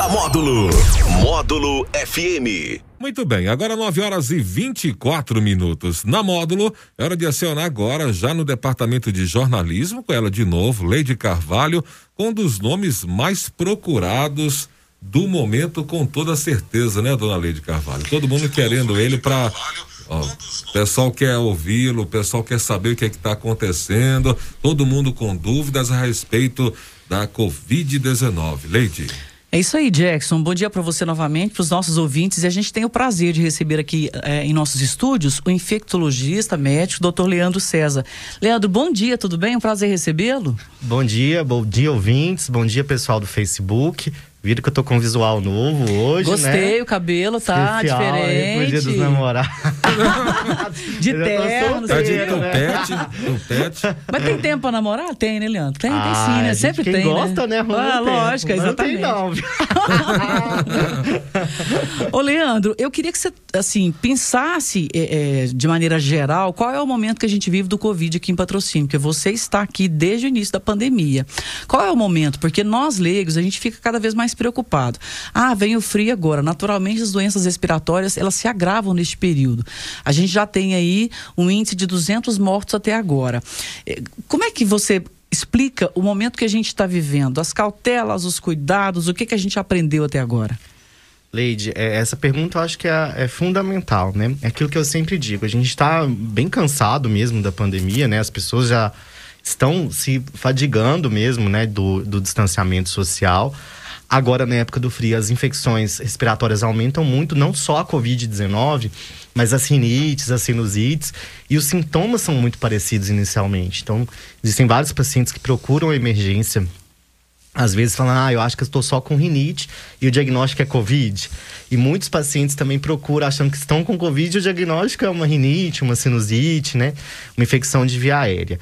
da Módulo. Módulo FM. Muito bem, agora 9 horas e 24 minutos. Na módulo, é hora de acionar agora, já no departamento de jornalismo, com ela de novo, Leide Carvalho, com um dos nomes mais procurados do momento, com toda certeza, né, dona Leide Carvalho? Todo mundo querendo ele para o pessoal quer ouvi-lo, o pessoal quer saber o que é está acontecendo, todo mundo com dúvidas a respeito da Covid-19. Leide. É isso aí, Jackson. Bom dia para você novamente, para os nossos ouvintes. E a gente tem o prazer de receber aqui é, em nossos estúdios o infectologista médico, Dr. Leandro César. Leandro, bom dia, tudo bem? É um prazer recebê-lo. Bom dia, bom dia, ouvintes. Bom dia, pessoal do Facebook. Viram que eu tô com um visual novo hoje, Gostei, né? o cabelo tá Especial, diferente. Aí, dia dos namorados. de terno, Tá de né? tupete, tupete. Mas tem tempo pra namorar? Tem, né, Leandro? Tem, tem Ah, sim, né? Sempre quem tem, gosta, né? arruma Ah, lógico, Não exatamente. tem não? Ô, Leandro, eu queria que você, assim, pensasse é, é, de maneira geral qual é o momento que a gente vive do Covid aqui em patrocínio, porque você está aqui desde o início da pandemia. Qual é o momento? Porque nós, leigos, a gente fica cada vez mais preocupado. Ah, vem o frio agora. Naturalmente, as doenças respiratórias, elas se agravam neste período. A gente já tem aí um índice de 200 mortos até agora. Eh, Como é que você explica o momento que a gente está vivendo? As cautelas, os cuidados, o que, que a gente aprendeu até agora? Leide, é, essa pergunta eu acho que é, é fundamental, né? É aquilo que eu sempre digo. A gente está bem cansado mesmo da pandemia, né? As pessoas já estão se fadigando mesmo, né? Do, do distanciamento social. Agora, na época do frio, as infecções respiratórias aumentam muito, não só a Covid-19, mas as rinites, as sinusites, e os sintomas são muito parecidos inicialmente. Então, existem vários pacientes que procuram a emergência às vezes falam, ah, eu acho que estou só com rinite e o diagnóstico é Covid. E muitos pacientes também procuram achando que estão com Covid e o diagnóstico é uma rinite, uma sinusite, né? Uma infecção de via aérea.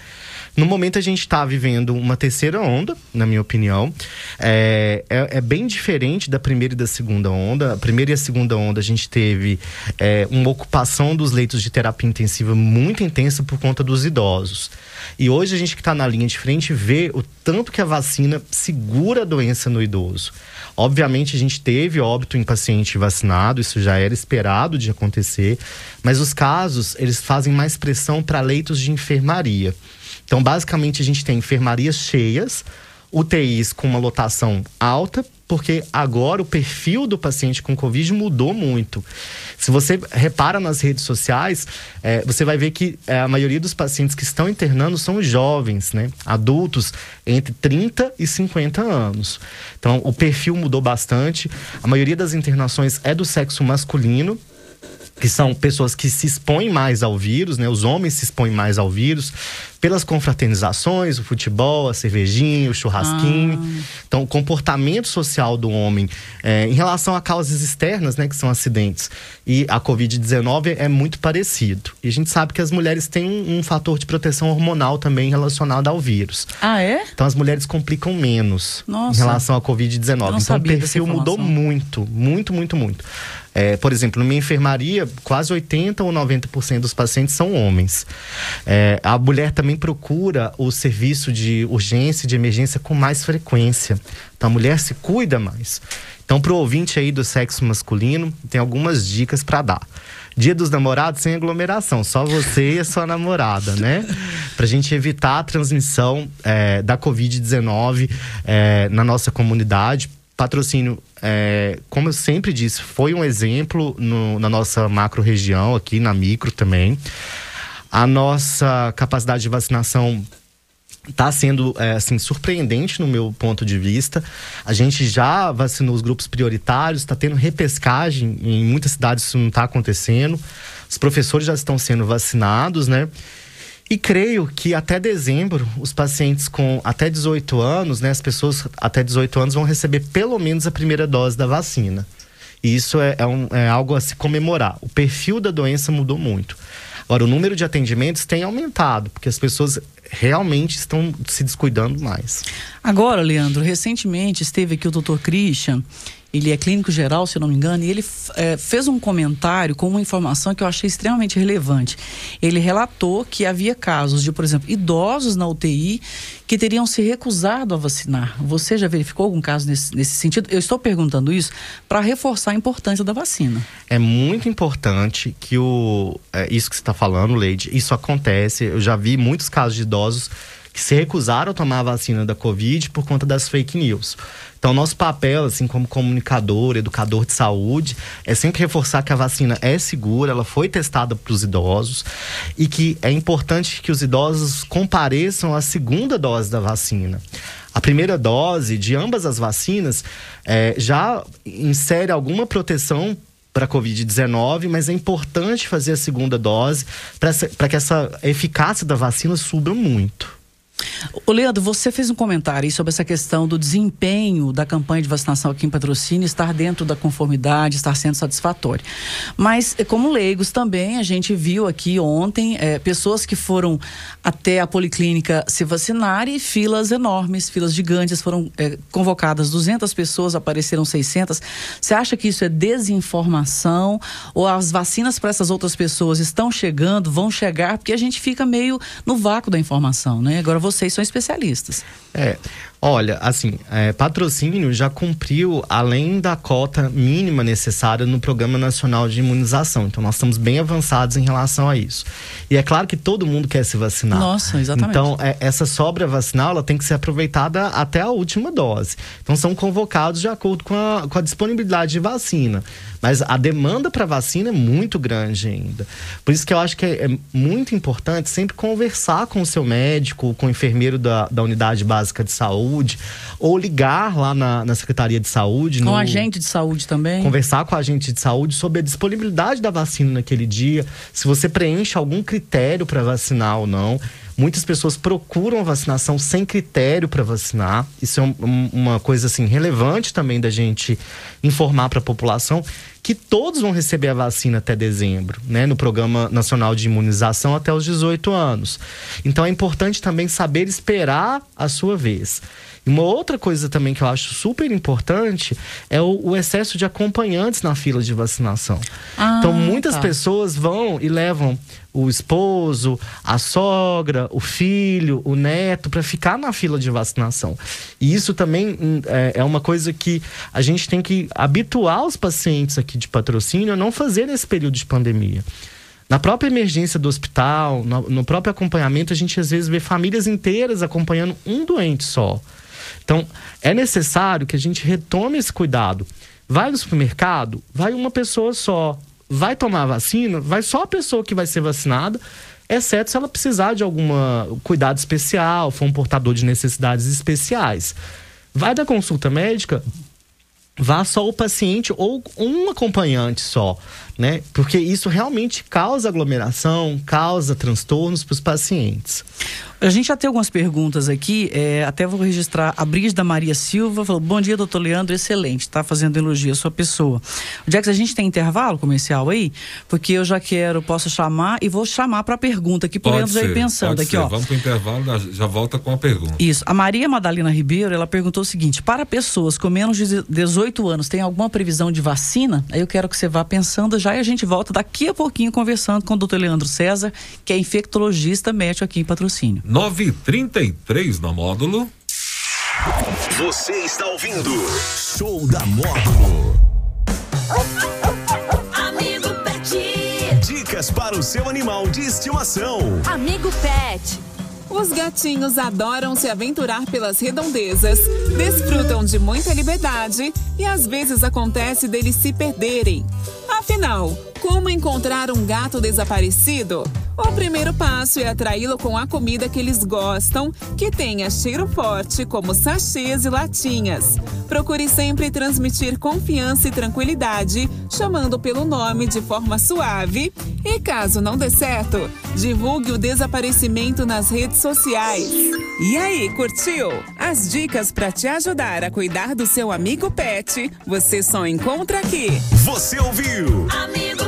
No momento a gente está vivendo uma terceira onda, na minha opinião. É, é, é bem diferente da primeira e da segunda onda. A primeira e a segunda onda a gente teve é, uma ocupação dos leitos de terapia intensiva muito intensa por conta dos idosos. E hoje a gente que está na linha de frente vê o tanto que a vacina segura a doença no idoso. Obviamente a gente teve óbito em paciente vacinado, isso já era esperado de acontecer, mas os casos eles fazem mais pressão para leitos de enfermaria. Então, basicamente, a gente tem enfermarias cheias, UTIs com uma lotação alta, porque agora o perfil do paciente com Covid mudou muito. Se você repara nas redes sociais, é, você vai ver que é, a maioria dos pacientes que estão internando são jovens, né? Adultos entre 30 e 50 anos. Então, o perfil mudou bastante. A maioria das internações é do sexo masculino que são pessoas que se expõem mais ao vírus, né? Os homens se expõem mais ao vírus pelas confraternizações, o futebol, a cervejinha, o churrasquinho. Ah. Então, o comportamento social do homem é, em relação a causas externas, né? Que são acidentes e a Covid-19 é muito parecido. E a gente sabe que as mulheres têm um, um fator de proteção hormonal também relacionado ao vírus. Ah, é? Então as mulheres complicam menos Nossa. em relação à Covid-19. Não Então o sabia perfil mudou muito, muito, muito, muito. É, por exemplo, na minha enfermaria, quase 80 ou 90% dos pacientes são homens. É, a mulher também procura o serviço de urgência e de emergência com mais frequência. Então a mulher se cuida mais. Então, para o ouvinte aí do sexo masculino, tem algumas dicas para dar. Dia dos namorados sem aglomeração, só você e a sua namorada, né? Pra gente evitar a transmissão é, da Covid-19 é, na nossa comunidade. Patrocínio, é, como eu sempre disse, foi um exemplo no- na nossa macro região, aqui na micro também. A nossa capacidade de vacinação está sendo é, assim surpreendente no meu ponto de vista. A gente já vacinou os grupos prioritários, está tendo repescagem em muitas cidades isso não está acontecendo. Os professores já estão sendo vacinados, né? E creio que até dezembro, os pacientes com até 18 anos, né, as pessoas até 18 anos vão receber pelo menos a primeira dose da vacina. E isso é, é um- é algo a se comemorar. O perfil da doença mudou muito. Agora, o número de atendimentos tem aumentado, porque as pessoas realmente estão se descuidando mais. Agora, Leandro, recentemente esteve aqui o doutor Christian ele é clínico geral, se eu não me engano, e ele é, fez um comentário com uma informação que eu achei extremamente relevante. Ele relatou que havia casos de, por exemplo, idosos na UTI que teriam se recusado a vacinar. Você já verificou algum caso nesse, nesse sentido? Eu estou perguntando isso para reforçar a importância da vacina. É muito importante que o é, isso que você está falando, Leide, isso acontece. Eu já vi muitos casos de idosos que se recusaram a tomar a vacina da Covid por conta das fake news. Então, nosso papel, assim, como comunicador, educador de saúde, é sempre reforçar que a vacina é segura, ela foi testada para os idosos e que é importante que os idosos compareçam à segunda dose da vacina. A primeira dose de ambas as vacinas é, já insere alguma proteção para a Covid-19, mas é importante fazer a segunda dose para que essa eficácia da vacina suba muito. O Leandro, você fez um comentário sobre essa questão do desempenho da campanha de vacinação aqui em patrocínio estar dentro da conformidade, estar sendo satisfatório. Mas, eh, como leigos também, a gente viu aqui ontem é, pessoas que foram até a policlínica se vacinar e filas enormes, filas gigantes, foram é, convocadas 200 pessoas, apareceram 600. Você acha que isso é desinformação ou as vacinas para essas outras pessoas estão chegando, vão chegar? Porque a gente fica meio no vácuo da informação, né? Agora vocês são especialistas. É, olha, assim, é, patrocínio já cumpriu além da cota mínima necessária no Programa Nacional de Imunização. Então, nós estamos bem avançados em relação a isso. E é claro que todo mundo quer se vacinar. Nossa, exatamente. Então, é, essa sobra vacinal ela tem que ser aproveitada até a última dose. Então, são convocados de acordo com a, com a disponibilidade de vacina. Mas a demanda para vacina é muito grande ainda. Por isso que eu acho que é, é, muito importante sempre conversar com o seu médico, com o enfermeiro da, da unidade básica de saúde, ou ligar lá na, na Secretaria de Saúde. Com o agente de saúde também. Conversar com o agente de saúde sobre a disponibilidade da vacina naquele dia, se você preenche algum critério para vacinar ou não. Muitas pessoas procuram a vacinação sem critério para vacinar. Isso é um, uma coisa assim relevante também da gente informar para a população que todos vão receber a vacina até dezembro, né, no Programa Nacional de Imunização até os 18 anos. Então é importante também saber esperar a sua vez. E uma outra coisa também que eu acho super importante é o, o excesso de acompanhantes na fila de vacinação. Ah, então, muitas tá. pessoas vão e levam o esposo, a sogra, o filho, o neto para ficar na fila de vacinação. E isso também hum, é, é, uma coisa que a gente tem que habituar os pacientes aqui de patrocínio a não fazer nesse período de pandemia. Na própria emergência do hospital, no, no próprio acompanhamento, a gente às vezes vê famílias inteiras acompanhando um doente só. Então, é necessário que a gente retome esse cuidado. Vai no supermercado, vai uma pessoa só. Vai tomar a vacina, vai só a pessoa que vai ser vacinada, exceto se ela precisar de algum cuidado especial, for um portador de necessidades especiais. Vai da consulta médica, vá só o paciente ou um acompanhante só, né? Porque isso realmente causa aglomeração, causa transtornos para os pacientes. A gente já tem algumas perguntas aqui, é, até vou registrar. A Brígida Maria Silva falou: Bom dia, doutor Leandro, excelente, está fazendo elogio à sua pessoa. Jax, a gente tem intervalo comercial aí? Porque eu já quero, posso chamar e vou chamar para a pergunta aqui, por Leandro já ir pensando aqui, ser. ó. Vamos para o intervalo, já volta com a pergunta. Isso. A Maria Madalena Ribeiro, ela perguntou o seguinte: para pessoas com menos de 18 anos, tem alguma previsão de vacina? Aí eu quero que você vá pensando já e a gente volta daqui a pouquinho conversando com o doutor Leandro César, que é infectologista médico aqui em patrocínio. 933 no módulo. Você está ouvindo Show da Módulo. Amigo Pet. Dicas para o seu animal de estimação. Amigo Pet. Os gatinhos adoram se aventurar pelas redondezas, desfrutam de muita liberdade e às vezes acontece deles se perderem. Afinal, como encontrar um gato desaparecido? O primeiro passo é atraí-lo com a comida que eles gostam, que tenha cheiro forte, como sachês e latinhas. Procure sempre transmitir confiança e tranquilidade, chamando pelo nome de forma suave. E caso não dê certo, divulgue o desaparecimento nas redes sociais. E aí, curtiu? As dicas para te ajudar a cuidar do seu amigo pet, você só encontra aqui. Você ouviu? Amigo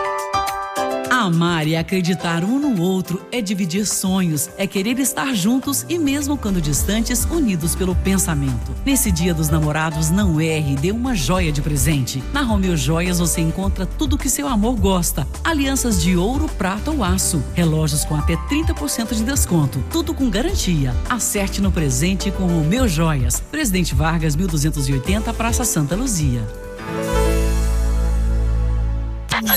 Amar e acreditar um no outro é dividir sonhos, é querer estar juntos e mesmo quando distantes, unidos pelo pensamento. Nesse dia dos namorados, não erre, dê uma joia de presente. Na Romeu Joias você encontra tudo que seu amor gosta: alianças de ouro, prata ou aço, relógios com até 30% de desconto, tudo com garantia. Acerte no presente com Romeu Joias. Presidente Vargas, 1280, Praça Santa Luzia.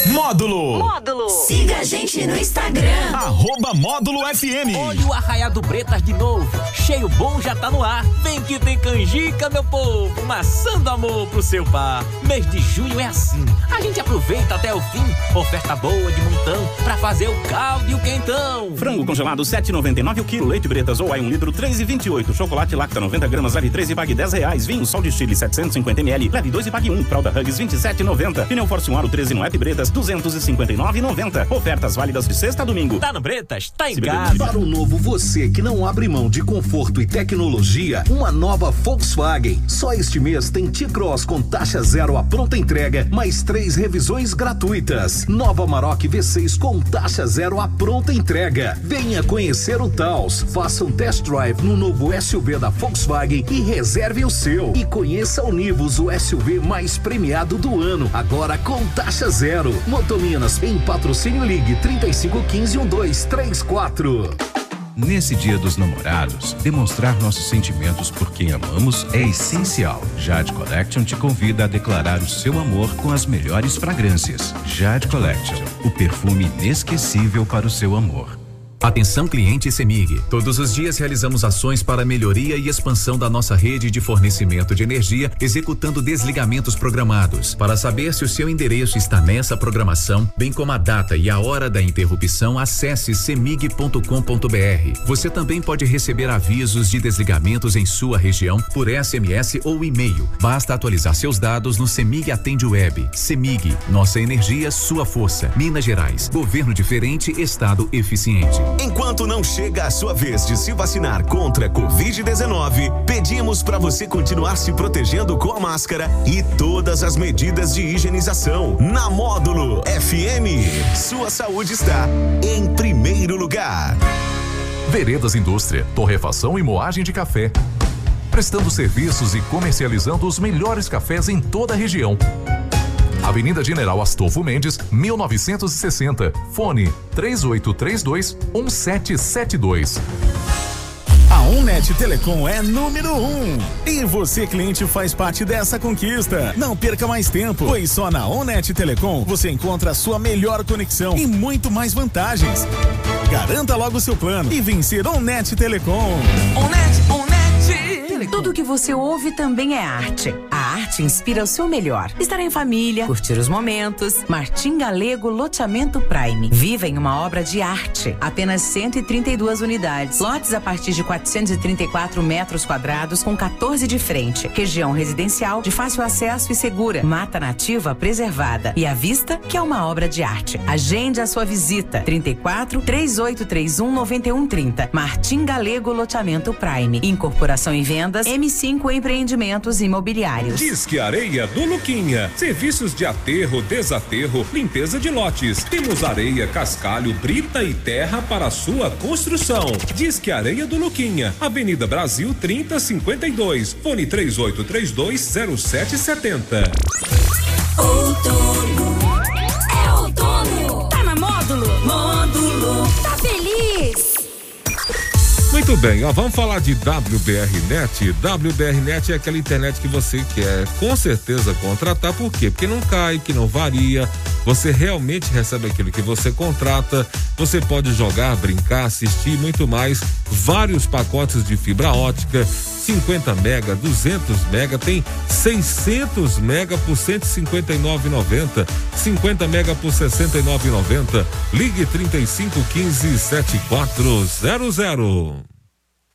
Módulo. Módulo. Siga a gente no Instagram. Arroba Módulo FM. Olha o Arraiado Bretas de novo. Cheio bom já tá no ar. Vem que tem canjica, meu povo. Maçã do amor pro seu par. Mês de junho é assim. A gente aproveita até o fim. Oferta boa de montão pra fazer o caldo e o quentão. Frango congelado 7,99 o quilo. Leite Bretas ou aí 1 litro 3,28. Chocolate Lacta 90 gramas leve 3 e pague 10 reais. Vinho Sol de Chile 750 ml leve 2 e pague 1. Fralda Hugs 27,90. Pneu Force 1 Aro 13 no App Bretas 259,90. Ofertas válidas de sexta a domingo. Tá no Bretas? Tá em Se casa. Para o novo você que não abre mão de conforto e tecnologia, uma nova Volkswagen. Só este mês tem T-Cross com taxa zero à pronta entrega, mais três revisões gratuitas. Nova Maroc V6 com taxa zero à pronta entrega. Venha conhecer o Taos, faça um test drive no novo SUV da Volkswagen e reserve o seu. E conheça o Nivus, o SUV mais premiado do ano, agora com taxa zero. Motominas em patrocínio Ligue 3515 1234. Nesse dia dos namorados, demonstrar nossos sentimentos por quem amamos é essencial. Jade Collection te convida a declarar o seu amor com as melhores fragrâncias. Jade Collection, o perfume inesquecível para o seu amor. Atenção cliente Semig. Todos os dias realizamos ações para melhoria e expansão da nossa rede de fornecimento de energia, executando desligamentos programados. Para saber se o seu endereço está nessa programação, bem como a data e a hora da interrupção, acesse semig.com.br. Você também pode receber avisos de desligamentos em sua região por SMS ou e-mail. Basta atualizar seus dados no Semig Atende Web. Semig, nossa energia, sua força. Minas Gerais, governo diferente, estado eficiente. Enquanto não chega a sua vez de se vacinar contra a Covid-19, pedimos para você continuar se protegendo com a máscara e todas as medidas de higienização. Na Módulo FM, sua saúde está em primeiro lugar. Veredas Indústria, torrefação e moagem de café. Prestando serviços e comercializando os melhores cafés em toda a região. Avenida General Astolfo Mendes, 1960. Fone 3832 1772. A Unnet Telecom é número 1. Um. E você, cliente, faz parte dessa conquista. Não perca mais tempo, pois só na Unnet Telecom você encontra a sua melhor conexão e muito mais vantagens. Garanta logo seu plano e vencer Unnet Telecom. Unnet, Unnet. Tudo que você ouve também é arte. A arte inspira o seu melhor. Estar em família, curtir os momentos. Martim Galego Loteamento Prime. Viva em uma obra de arte. Apenas 132 unidades. Lotes a partir de 434 metros quadrados com 14 de frente. Região residencial de fácil acesso e segura. Mata nativa preservada. E à vista que é uma obra de arte. Agende a sua visita. 34 3831 9130. Martim Galego Loteamento Prime. Incorporação e vendas M5 Empreendimentos Imobiliários. Disque Areia do Luquinha. Serviços de aterro, desaterro, limpeza de lotes. Temos areia, cascalho, brita e terra para sua construção. Disque Areia do Luquinha. Avenida Brasil 3052. Fone 38320770. Outono. É outono. Tá na módulo? Módulo. Tá feliz? Muito bem, ó, vamos falar de WBRnet. WBRnet é aquela internet que você quer com certeza contratar, por quê? Porque não cai, que não varia, você realmente recebe aquilo que você contrata, você pode jogar, brincar, assistir muito mais, vários pacotes de fibra ótica, 50 mega, 200 mega, tem 600 mega por 159,90, 50 mega por 69,90. Ligue 3515 7400.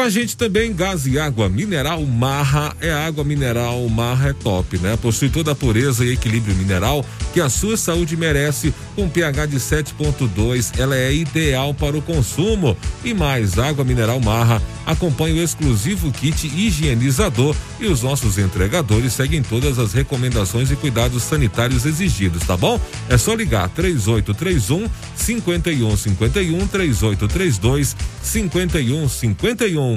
Com a gente também gás e água mineral Marra, é água mineral Marra é top, né? Possui toda a pureza e equilíbrio mineral que a sua saúde merece. Com pH de 7.2, ela é ideal para o consumo. E mais, água mineral Marra acompanha o exclusivo kit higienizador e os nossos entregadores seguem todas as recomendações e cuidados sanitários exigidos, tá bom? É só ligar 3831 5151 3832 5151.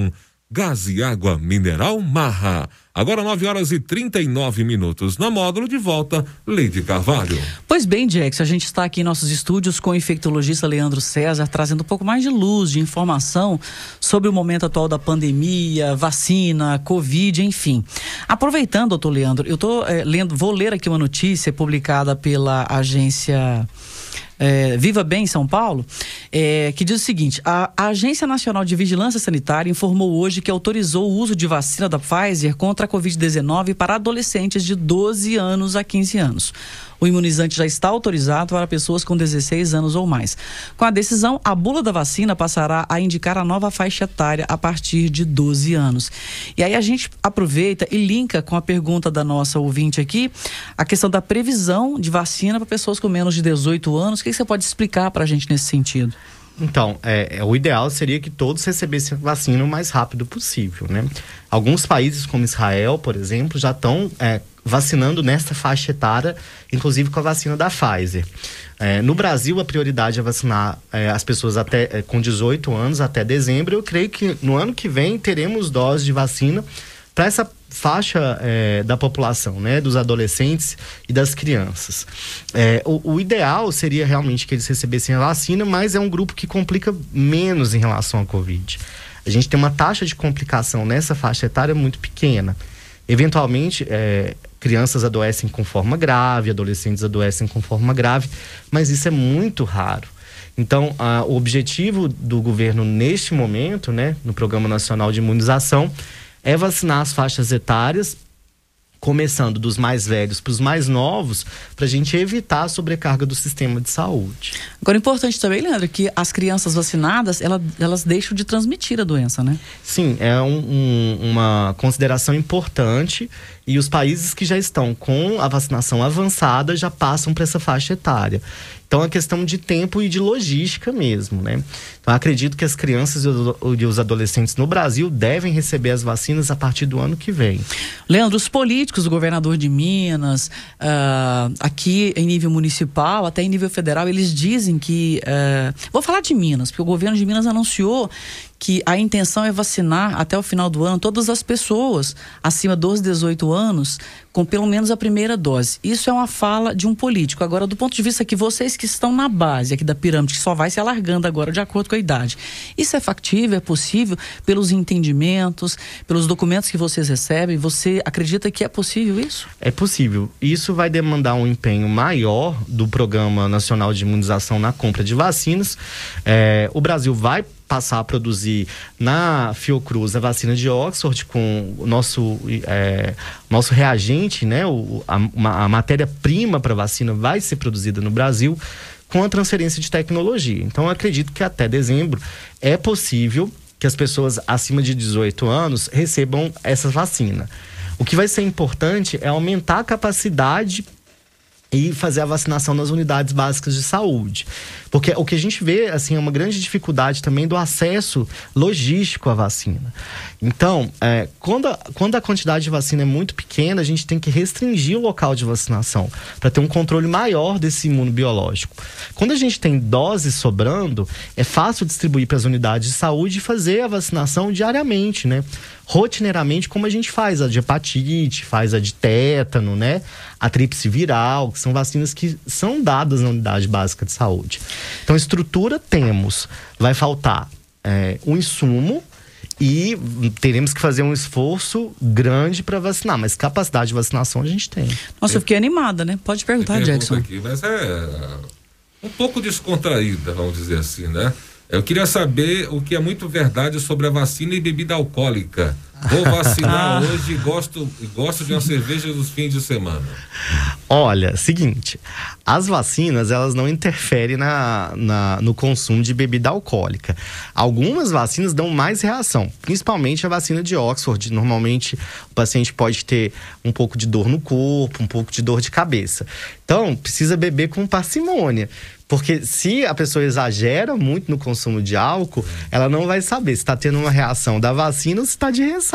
Gás e água mineral Marra. Agora 9 horas e 39 minutos. Na módulo de volta, Leide Carvalho. Pois bem, Jax, a gente está aqui em nossos estúdios com o infectologista Leandro César, trazendo um pouco mais de luz, de informação sobre o momento atual da pandemia, vacina, Covid, enfim. Aproveitando, doutor Leandro, eu tô eh, lendo, vou ler aqui uma notícia publicada pela agência é, Viva Bem São Paulo, é, que diz o seguinte: a, a, Agência Nacional de Vigilância Sanitária informou hoje que autorizou o uso de vacina da Pfizer contra a Covid-19 para adolescentes de 12 anos a 15 anos. O imunizante já está autorizado para pessoas com 16 anos ou mais. Com a decisão, a bula da vacina passará a indicar a nova faixa etária a partir de 12 anos. E aí a gente aproveita e linka com a pergunta da nossa ouvinte aqui, a questão da previsão de vacina para pessoas com menos de 18 anos. O que você pode explicar para a gente nesse sentido? Então, é, é, o ideal seria que todos recebessem vacina o mais rápido possível, né? Alguns países, como Israel, por exemplo, já estão é, vacinando nesta faixa etária, inclusive com a vacina da Pfizer. É, no Brasil, a prioridade é vacinar é, as pessoas até é, com 18 anos até dezembro. Eu creio que no ano que vem teremos doses de vacina para essa faixa é, da população, né, dos adolescentes e das crianças. É, o, o, ideal seria realmente que eles recebessem a vacina, mas é um grupo que complica menos em relação à Covid. A gente tem uma taxa de complicação nessa faixa etária muito pequena. Eventualmente, é, crianças adoecem com forma grave, adolescentes adoecem com forma grave, mas isso é muito raro. Então, a, o objetivo do governo neste momento, né, no Programa Nacional de Imunização, é vacinar as faixas etárias começando dos mais velhos para os mais novos, para a gente evitar a sobrecarga do sistema de saúde. Agora, importante também, Leandro, que as crianças vacinadas, elas, elas deixam de transmitir a doença, né? Sim, é um, um, uma consideração importante e os países que já estão com a vacinação avançada já passam para essa faixa etária. Então é questão de tempo e de logística mesmo, né? Então acredito que as crianças e os adolescentes no Brasil devem receber as vacinas a partir do ano que vem. Leandro, os políticos, o governador de Minas, uh, aqui em nível municipal, até em nível federal, eles dizem que. Uh, vou falar de Minas, porque o governo de Minas anunciou que a intenção é vacinar até o final do ano todas as pessoas acima dos 18 anos com pelo menos a primeira dose. Isso é uma fala de um político. Agora, do ponto de vista que vocês que estão na base aqui da pirâmide, que só vai se alargando agora de acordo com a idade, isso é factível, é possível pelos entendimentos, pelos documentos que vocês recebem? Você acredita que é possível isso? É possível. Isso vai demandar um empenho maior do Programa Nacional de Imunização na compra de vacinas. É, o Brasil vai passar a produzir na Fiocruz a vacina de Oxford com o nosso, é, nosso reagente, né? O, a, a matéria-prima para vacina vai ser produzida no Brasil com a transferência de tecnologia. Então, acredito que até dezembro é possível que as pessoas acima de 18 anos recebam essa vacina. O que vai ser importante é aumentar a capacidade e fazer a vacinação nas unidades básicas de saúde. Porque o que a gente vê, assim, é uma grande dificuldade também do acesso logístico à vacina. Então, é, quando, a, quando a quantidade de vacina é muito pequena, a gente tem que restringir o local de vacinação para ter um controle maior desse imunobiológico. Quando a gente tem doses sobrando, é fácil distribuir para as unidades de saúde e fazer a vacinação diariamente, né? rotineiramente como a gente faz a de hepatite, faz a de tétano, né? A tríplice viral, que são vacinas que são dadas na unidade básica de saúde. Então, estrutura temos, vai faltar é, um insumo e teremos que fazer um esforço grande para vacinar, mas capacidade de vacinação a gente tem. Nossa, eu fiquei animada, né? Pode perguntar, Jackson. Aqui, mas é um pouco descontraída, vamos dizer assim, né? Eu queria saber o que é muito verdade sobre a vacina e bebida alcoólica. Vou vacinar hoje e gosto, gosto de uma cerveja nos fins de semana. Olha, seguinte, as vacinas elas não interferem na, na, no consumo de bebida alcoólica. Algumas vacinas dão mais reação, principalmente a vacina de Oxford. Normalmente o paciente pode ter um pouco de dor no corpo, um pouco de dor de cabeça. Então, precisa beber com parcimônia. Porque se a pessoa exagera muito no consumo de álcool, ela não vai saber se está tendo uma reação da vacina ou se está de ressaca.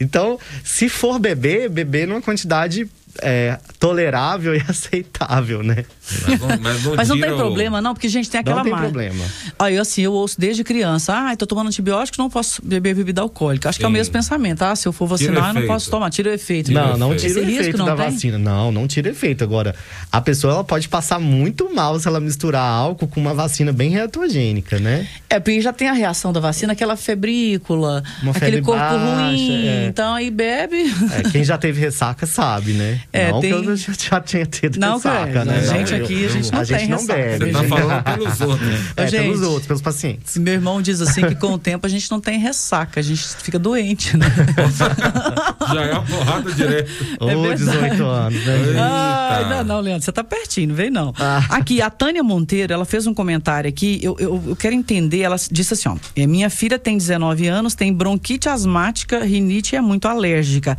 Então, se for beber, beber numa quantidade é, tolerável e aceitável, né? Mas não, mas Mas não tira tem o- problema, não, porque, gente, tem aquela Não tem marca. problema. Aí, assim, eu ouço desde criança, ah, tô tomando antibiótico, não posso beber bebida alcoólica. Acho que é o Sim. mesmo pensamento, ah, se eu for Tira vacinar, eu não posso tomar. Tira o efeito. Não, não tira Esse o risco efeito não da tem? vacina. Não, não tira efeito. Agora, a pessoa ela pode passar muito mal se ela misturar álcool com uma vacina bem reatogênica, né? É, porque já tem a reação da vacina, aquela febrícula, Uma aquele febre corpo baixa, ruim. é. Então aí bebe. É, quem já teve ressaca sabe, né? É, não tem- que eu já, tinha tido Não, ressaca, credo. né? A gente Não, aqui, a gente não a gente tem não ressaca. bebe. Você tá gente. falando pelos outros. É, Gente. pelos outros, pelos pacientes. Meu irmão diz assim que com o tempo a gente não tem ressaca, a gente fica doente, né? Já é uma porrada direto. Ô, 18 anos, né, gente? Ai, não, não, Leandro, você tá pertinho, não vem não. Ah. Aqui, a Tânia Monteiro, ela fez um comentário aqui, eu, eu, eu quero entender, ela disse assim, ó, "É, minha filha tem 19 anos, tem bronquite asmática, rinite e é muito alérgica.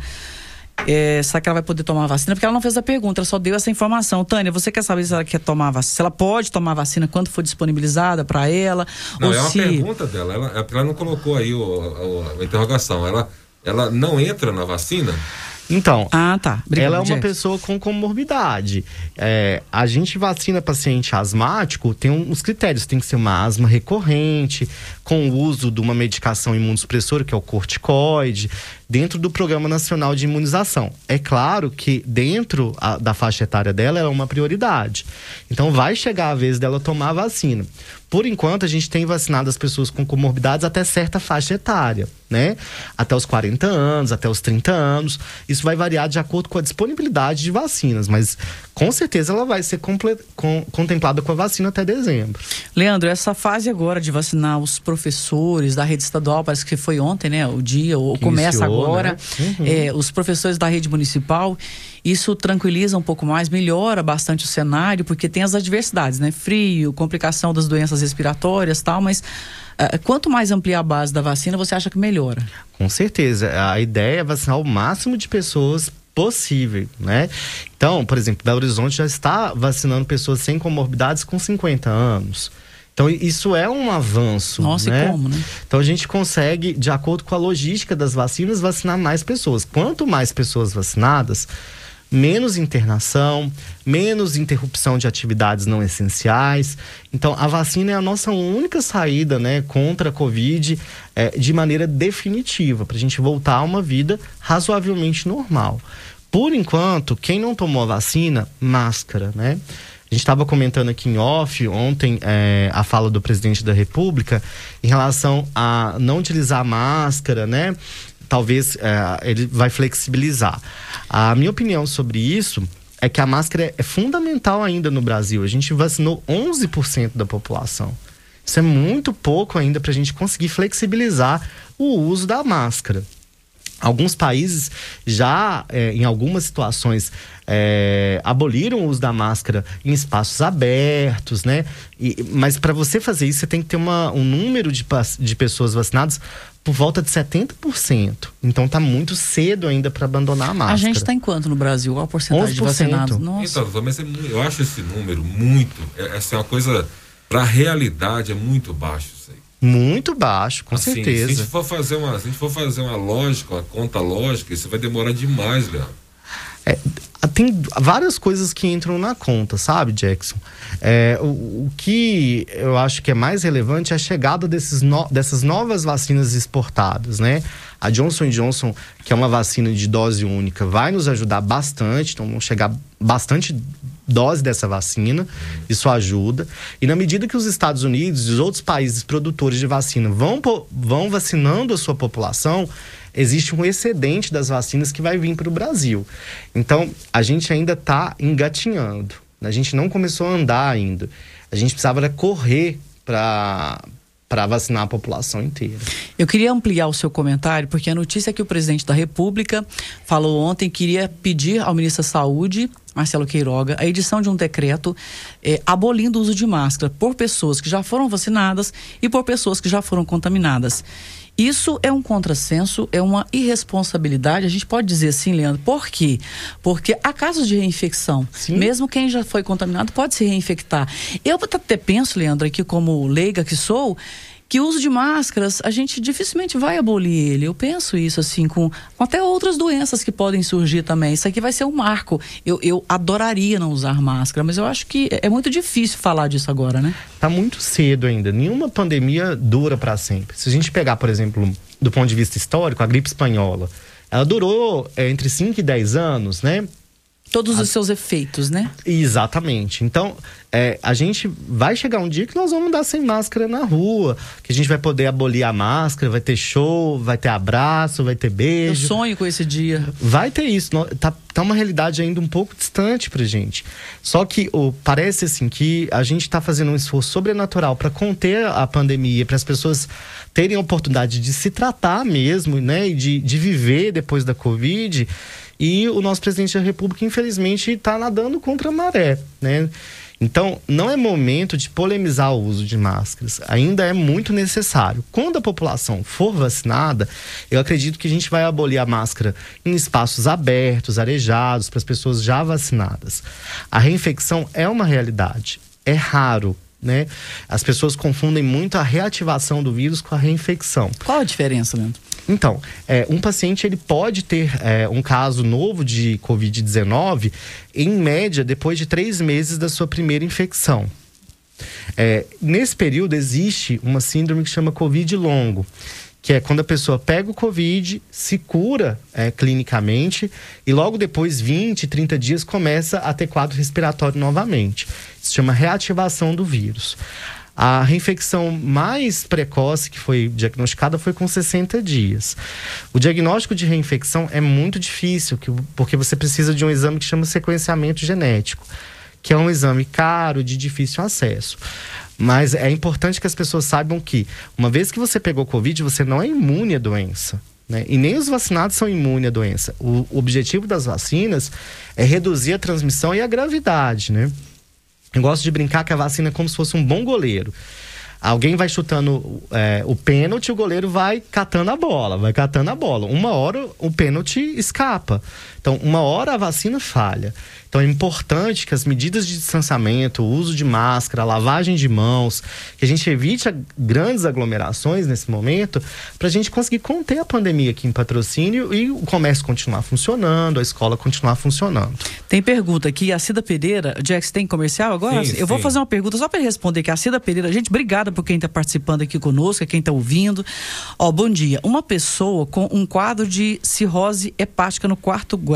É, será que ela vai poder tomar a vacina? Porque ela não fez a pergunta, ela só deu essa informação. Tânia, você quer saber se ela quer tomar a vacina? Se ela pode tomar a vacina quando for disponibilizada para ela? Não, ou é uma se... pergunta dela. Ela, é porque ela não colocou aí o, o- a interrogação. Ela, ela não entra na vacina? Então, ah, tá. Obrigado, ela é uma pessoa com comorbidade. É, a gente vacina paciente asmático, tem uns critérios. Tem que ser uma asma recorrente, com o uso de uma medicação imunossupressora, que é o corticoide, dentro do Programa Nacional de Imunização. É claro que dentro a- da faixa etária dela é uma prioridade. Então vai chegar a vez dela tomar a vacina. Por enquanto, a gente tem vacinado as pessoas com comorbidades até certa faixa etária, né? Até os 40 anos, até os 30 anos. Isso vai variar de acordo com a disponibilidade de vacinas, mas com certeza ela vai ser com- contemplada com a vacina até dezembro. Leandro, essa fase agora de vacinar os professores da rede estadual, parece que foi ontem, né? O dia, ou Que começa iniciou, agora. né? Uhum. É, os professores da rede municipal, isso tranquiliza um pouco mais, melhora bastante o cenário, porque tem as adversidades, né? Frio, complicação das doenças respiratórias tal, mas ah, quanto mais ampliar a base da vacina, você acha que melhora? Com certeza. A ideia é vacinar o máximo de pessoas possível, né? Então, por exemplo, Belo Horizonte já está vacinando pessoas sem comorbidades com 50 anos. Então, isso é um avanço. Nossa, e né? como, né? Então, a gente consegue, de acordo com a logística das vacinas, vacinar mais pessoas. Quanto mais pessoas vacinadas, menos internação, menos interrupção de atividades não essenciais. Então, a vacina é a nossa única saída né, contra a Covid eh, de maneira definitiva, para a gente voltar a uma vida razoavelmente normal. Por enquanto, quem não tomou a vacina, máscara, né? A gente estava comentando aqui em off ontem eh, a fala do presidente da República em relação a não utilizar máscara, né? Talvez eh, ele vai flexibilizar. A minha opinião sobre isso é que a máscara é, fundamental ainda no Brasil. A gente vacinou 11% da população. Isso é muito pouco ainda para a gente conseguir flexibilizar o uso da máscara. Alguns países já, eh, em algumas situações, eh, aboliram o uso da máscara em espaços abertos, né? E- mas para você fazer isso, você tem que ter uma- um número de, de pessoas vacinadas por volta de 70%. Então tá muito cedo ainda para abandonar a máscara. A gente está em quanto no Brasil? Qual a porcentagem de 11%. vacinados? Nossa. Então, mas é eu acho esse número muito. É, essa é uma coisa. Para a realidade é muito baixo isso aí. Muito baixo, com Assim, Se a certeza. gente for fazer uma, se a gente for fazer uma lógica, uma conta lógica, isso vai demorar demais, Leandro. É, tem várias coisas que entram na conta, sabe, Jackson? É, o, o que eu acho que é mais relevante é a chegada desses no- dessas novas vacinas exportadas, né? A Johnson Johnson, que é uma vacina de dose única, vai nos ajudar bastante, então vão chegar bastante dose dessa vacina, isso ajuda. E na medida que os Estados Unidos e os outros países produtores de vacina vão, vão vacinando a sua população, existe um excedente das vacinas que vai vir para o Brasil. Então, a gente ainda está engatinhando. A gente não começou a andar ainda. A gente precisava correr para vacinar a população inteira. Eu queria ampliar o seu comentário, porque a notícia é que o presidente da República falou ontem que iria pedir ao ministro da Saúde Marcelo Queiroga, a edição de um decreto eh, abolindo o uso de máscara por pessoas que já foram vacinadas e por pessoas que já foram contaminadas. Isso é um contrassenso, é uma irresponsabilidade, a gente pode dizer assim, Leandro. Por quê? Porque há casos de reinfecção. Mesmo quem já foi contaminado pode se reinfectar. Eu até penso, Leandro, aqui como leiga que sou, que o uso de máscaras, a gente dificilmente vai abolir ele. Eu penso isso assim, com, com até outras doenças que podem surgir também. Isso aqui vai ser um marco. Eu, eu adoraria não usar máscara, mas eu acho que é muito difícil falar disso agora, né? Tá muito cedo ainda. Nenhuma pandemia dura para sempre. Se a gente pegar, por exemplo, do ponto de vista histórico, a gripe espanhola, ela durou é, entre 5 e 10 anos, né? Todos os seus efeitos, né? Exatamente. Então, é, a gente vai chegar um dia que nós vamos andar sem máscara na rua, que a gente vai poder abolir a máscara, vai ter show, vai ter abraço, vai ter Eu beijo. sonho com esse dia. Vai ter isso. Tá, tá uma realidade ainda um pouco distante pra gente. Só que o, parece assim que a gente tá fazendo um esforço sobrenatural para conter a pandemia, para as pessoas terem a oportunidade de se tratar mesmo, né? E de, de viver depois da Covid. E o nosso presidente da República, infelizmente, está nadando contra a maré, né? Então, não é momento de polemizar o uso de máscaras. Ainda é muito necessário. Quando a população for vacinada, eu acredito que a gente vai abolir a máscara em espaços abertos, arejados, para as pessoas já vacinadas. A reinfecção é uma realidade. É raro, né? As pessoas confundem muito a reativação do vírus com a reinfecção. Qual a diferença, Leandro? Então, é, um paciente ele pode ter é, um caso novo de Covid-19 em média depois de três meses da sua primeira infecção. É, nesse período existe uma síndrome que chama Covid longo, que é quando a pessoa pega o Covid, se cura é, clinicamente e logo depois, 20, 30 dias, começa a ter quadro respiratório novamente. Isso se chama reativação do vírus. A reinfecção mais precoce que foi diagnosticada foi com 60 dias. O diagnóstico de reinfecção é muito difícil, que- porque você precisa de um exame que chama sequenciamento genético, que é um exame caro, de difícil acesso. Mas é importante que as pessoas saibam que, uma vez que você pegou Covid, você não é imune à doença. Né? E nem os vacinados são imunes à doença. O, objetivo das vacinas é reduzir a transmissão e a gravidade, né? Eu gosto de brincar que a vacina é como se fosse um bom goleiro. Alguém vai chutando é, o pênalti, o goleiro vai catando a bola, vai catando a bola. Uma hora o pênalti escapa. Então, uma hora a vacina falha. Então, é importante que as medidas de distanciamento, o uso de máscara, a lavagem de mãos, que a gente evite a- grandes aglomerações nesse momento, para a gente conseguir conter a pandemia aqui em patrocínio e o comércio continuar funcionando, a escola continuar funcionando. Tem pergunta aqui, a Cida Pereira. Jax, tem comercial agora? Sim, Eu vou sim. fazer uma pergunta só para responder aqui. A Cida Pereira, gente, obrigada por quem está participando aqui conosco, quem está ouvindo. Ó, bom dia. Uma pessoa com um quadro de cirrose hepática no quarto grau.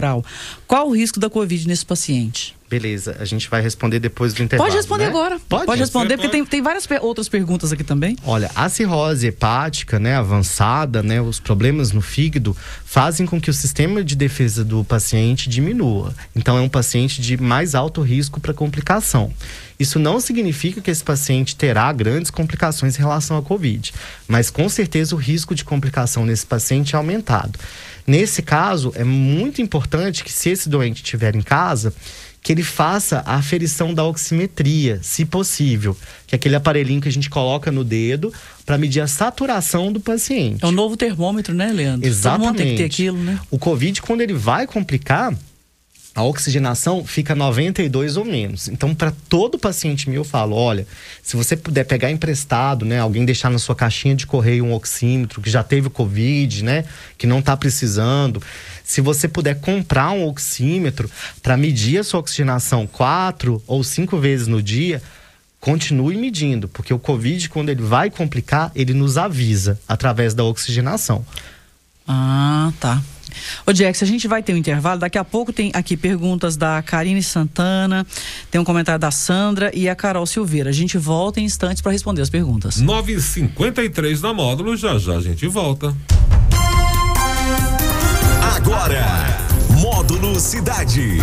Qual o risco da Covid nesse paciente? Beleza, a gente vai responder depois do intervalo. Pode responder né? agora. Pode, responder, porque tem, tem várias pe- outras perguntas aqui também. Olha, a cirrose hepática, né, avançada, né, os problemas no fígado fazem com que o sistema de defesa do paciente diminua. Então é um paciente de mais alto risco para complicação. Isso não significa que esse paciente terá grandes complicações em relação à COVID, mas com certeza o risco de complicação nesse paciente é aumentado. Nesse caso, é muito importante que se esse doente estiver em casa, que ele faça a aferição da oximetria, se possível, que é aquele aparelhinho que a gente coloca no dedo para medir a saturação do paciente. É um novo termômetro, né, Leandro? Exatamente. Todo mundo tem que ter aquilo, né? O Covid, quando ele vai complicar, a oxigenação fica 92 ou menos. Então, para todo paciente meu, eu falo: olha, se você puder pegar emprestado, né, alguém deixar na sua caixinha de correio um oxímetro que já teve Covid, né, que não está precisando. Se você puder comprar um oxímetro para medir a sua oxigenação quatro ou cinco vezes no dia, continue medindo, porque o Covid, quando ele vai complicar, ele nos avisa através da oxigenação. Ah, tá. Ô, Jax, a gente vai ter um intervalo. Daqui a pouco tem aqui perguntas da Karine Santana, tem um comentário da Sandra e a Carol Silveira. A gente volta em instantes para responder as perguntas. 9h53 na módulo, já já a gente volta. Agora, Módulo Cidade.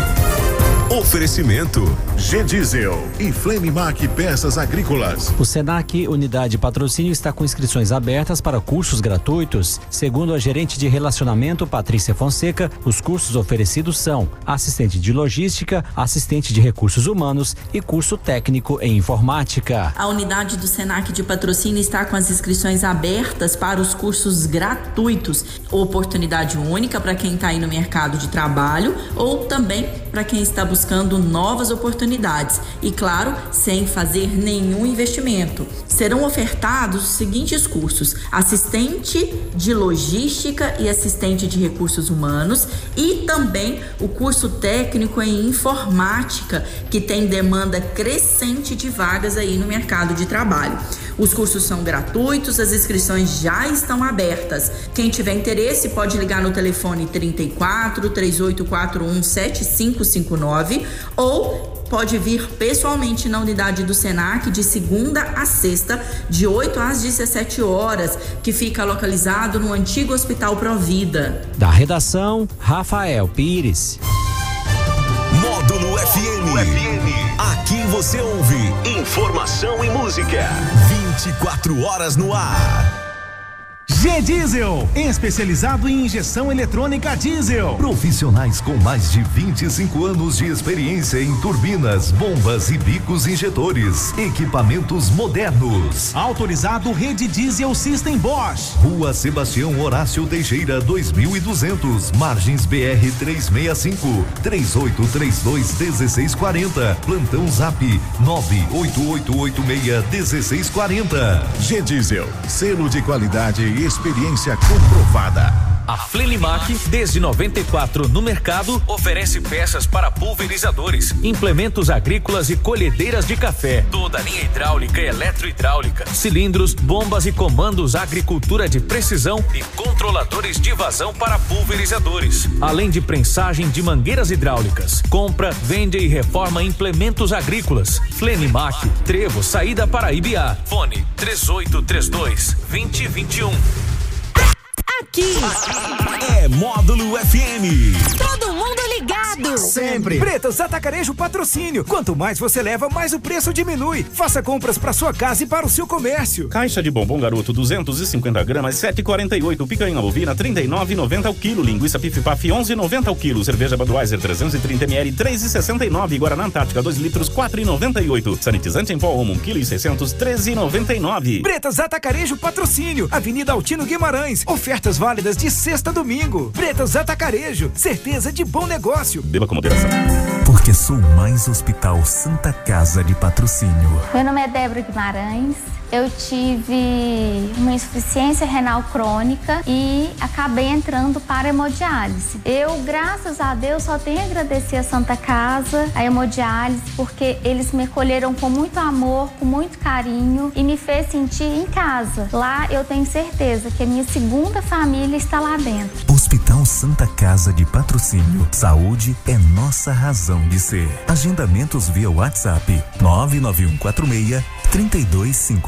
Oferecimento G Diesel e Flame Mac Peças Agrícolas. O Senac Unidade Patrocínio está com inscrições abertas para cursos gratuitos. Segundo a gerente de relacionamento Patrícia Fonseca, os cursos oferecidos são assistente de logística, assistente de recursos humanos e curso técnico em informática. A unidade do Senac de patrocínio está com as inscrições abertas para os cursos gratuitos. Oportunidade única para quem está aí no mercado de trabalho ou também para quem está buscando novas oportunidades e, claro, sem fazer nenhum investimento. Serão ofertados os seguintes cursos: assistente de logística e assistente de recursos humanos e também o curso técnico em informática, que tem demanda crescente de vagas aí no mercado de trabalho. Os cursos são gratuitos, as inscrições já estão abertas. Quem tiver interesse pode ligar no telefone 34 3841 7559 ou pode vir pessoalmente na unidade do Senac de segunda a sexta, de 8 às 17 horas, que fica localizado no antigo Hospital Provida. Da redação, Rafael Pires. Módulo FM. Aqui você ouve informação e música. 24 horas no ar. G Diesel, especializado em injeção eletrônica diesel. Profissionais com mais de 25 anos de experiência em turbinas, bombas e bicos injetores. Equipamentos modernos. Autorizado Rede Diesel System Bosch. Rua Sebastião Horácio Teixeira, 2200. Margens BR 365. 3832 1640. Plantão Zap 98886 1640. G Diesel, selo de qualidade e experiência comprovada. A Flenimac, desde 94 no mercado, oferece peças para pulverizadores, implementos agrícolas e colhedeiras de café. Toda linha hidráulica e eletrohidráulica, cilindros, bombas e comandos agricultura de precisão e controladores de vazão para pulverizadores. Além de prensagem de mangueiras hidráulicas. Compra, vende e reforma implementos agrícolas. Flenimac, Trevo, saída para Ibiá. Fone 3832 2021. Aqui. É Módulo FM. Todo mundo ligado. Sempre. Pretas Atacarejo Patrocínio. Quanto mais você leva, mais o preço diminui. Faça compras para sua casa e para o seu comércio. Caixa de bombom garoto 250 gramas 7,48. Picanha bovina 39,90 ao quilo. Linguiça pif paf 11,90 ao quilo. Cerveja Budweiser 330 ml 3,69. Guaraná Antártica 2 litros 4,98. Sanitizante em pó Omo 1 kg 600 13,99. Pretas Atacarejo Patrocínio. Avenida Altino Guimarães. Ofertas válidas de sexta a domingo. Pretas Atacarejo. Certeza de bom negócio. Beba com moderação. Porque sou mais Hospital Santa Casa de Patrocínio. Meu nome é Débora Guimarães. Eu tive uma insuficiência renal crônica e acabei entrando para hemodiálise. Eu, graças a Deus, só tenho a agradecer a Santa Casa, a hemodiálise, porque eles me acolheram com muito amor, com muito carinho e me fez sentir em casa. Lá eu tenho certeza que a minha segunda família está lá dentro. Hospital Santa Casa de Patrocínio. Saúde é nossa razão de ser. Agendamentos via WhatsApp 99146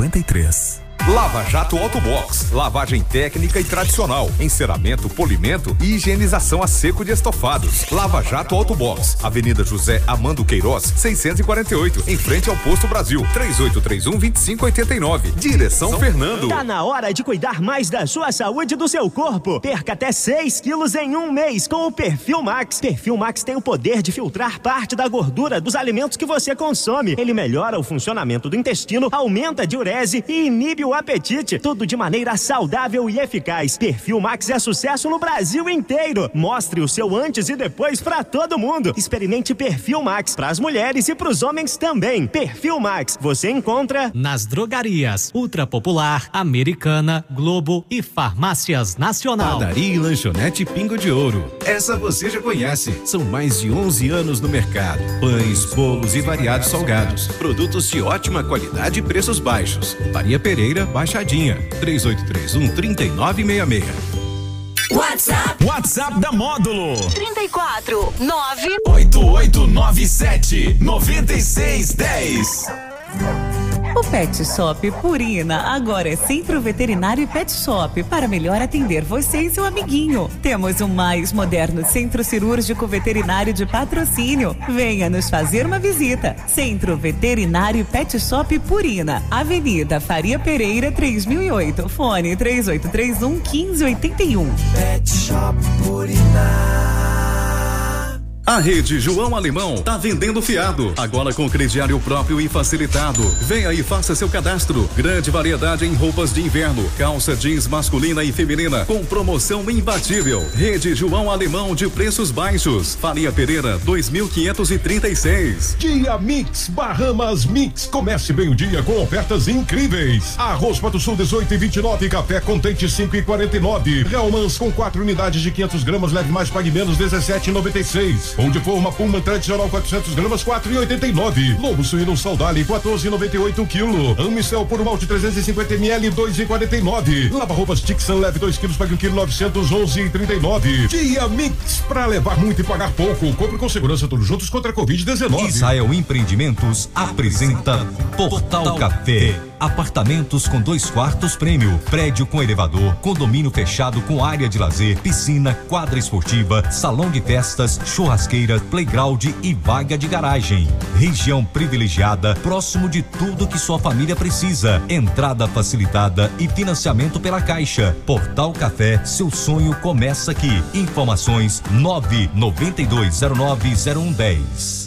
3253. Lava Jato Autobox, lavagem técnica e tradicional, enceramento, polimento e higienização a seco de estofados. Lava Jato Autobox, Avenida José Amando Queiroz, 648, em frente ao Posto Brasil, 3831-2589. Direção Fernando. Tá na hora de cuidar mais da sua saúde e do seu corpo. Perca até 6 quilos em um mês com o Perfil Max. Perfil Max tem o poder de filtrar parte da gordura dos alimentos que você consome. Ele melhora o funcionamento do intestino, aumenta a diurese e inibe o apetite. Tudo de maneira saudável e eficaz. Perfil Max é sucesso no Brasil inteiro. Mostre o seu antes e depois para todo mundo. Experimente Perfil Max para as mulheres e para os homens também. Perfil Max você encontra nas drogarias Ultra Popular, Americana, Globo e Farmácias Nacional. Padaria e lanchonete Pingo de Ouro. Essa você já conhece. São mais de 11 anos no mercado. Pães, bolos e variados salgados. Produtos de ótima qualidade e preços baixos. Maria Pereira, Baixadinha. 3831 3966. WhatsApp. WhatsApp da Módulo. 34 9 8897 9610. O Pet Shop Purina agora é Centro Veterinário e Pet Shop para melhor atender você e seu amiguinho. Temos o mais moderno centro cirúrgico veterinário de patrocínio. Venha nos fazer uma visita. Centro Veterinário e Pet Shop Purina, Avenida Faria Pereira 3008, fone 3831 1581. Pet Shop Purina. A rede João Alemão tá vendendo fiado, agora com crediário próprio e facilitado. Venha e faça seu cadastro. Grande variedade em roupas de inverno, calça jeans masculina e feminina, com promoção imbatível. Rede João Alemão de preços baixos. Faria Pereira, 2536. Dia Mix Bahamas Mix. Comece bem o dia com ofertas incríveis. Arroz Pato Sul 18 e 29, café contente 5 e 49. Realmans com 4 unidades de 500 gramas, leve mais, pague menos 17,96. Onde for uma puma tradicional 400 gramas, 4,89. Lobo suíno saudale, 14,98 quilo. Amicel por malte 350 ml, 2,49. Lava roupas Tixan leve 2 quilos, pague 1 quilo, 911,39. Dia Mix pra levar muito e pagar pouco. Compre com segurança todos juntos contra a Covid-19. Israel Empreendimentos apresenta Portal Café. Apartamentos com dois quartos prêmio, prédio com elevador, condomínio fechado com área de lazer, piscina, quadra esportiva, salão de festas, churrasqueira, playground e vaga de garagem. Região privilegiada, próximo de tudo que sua família precisa. Entrada facilitada e financiamento pela Caixa. Portal Café, seu sonho começa aqui. Informações 992090110.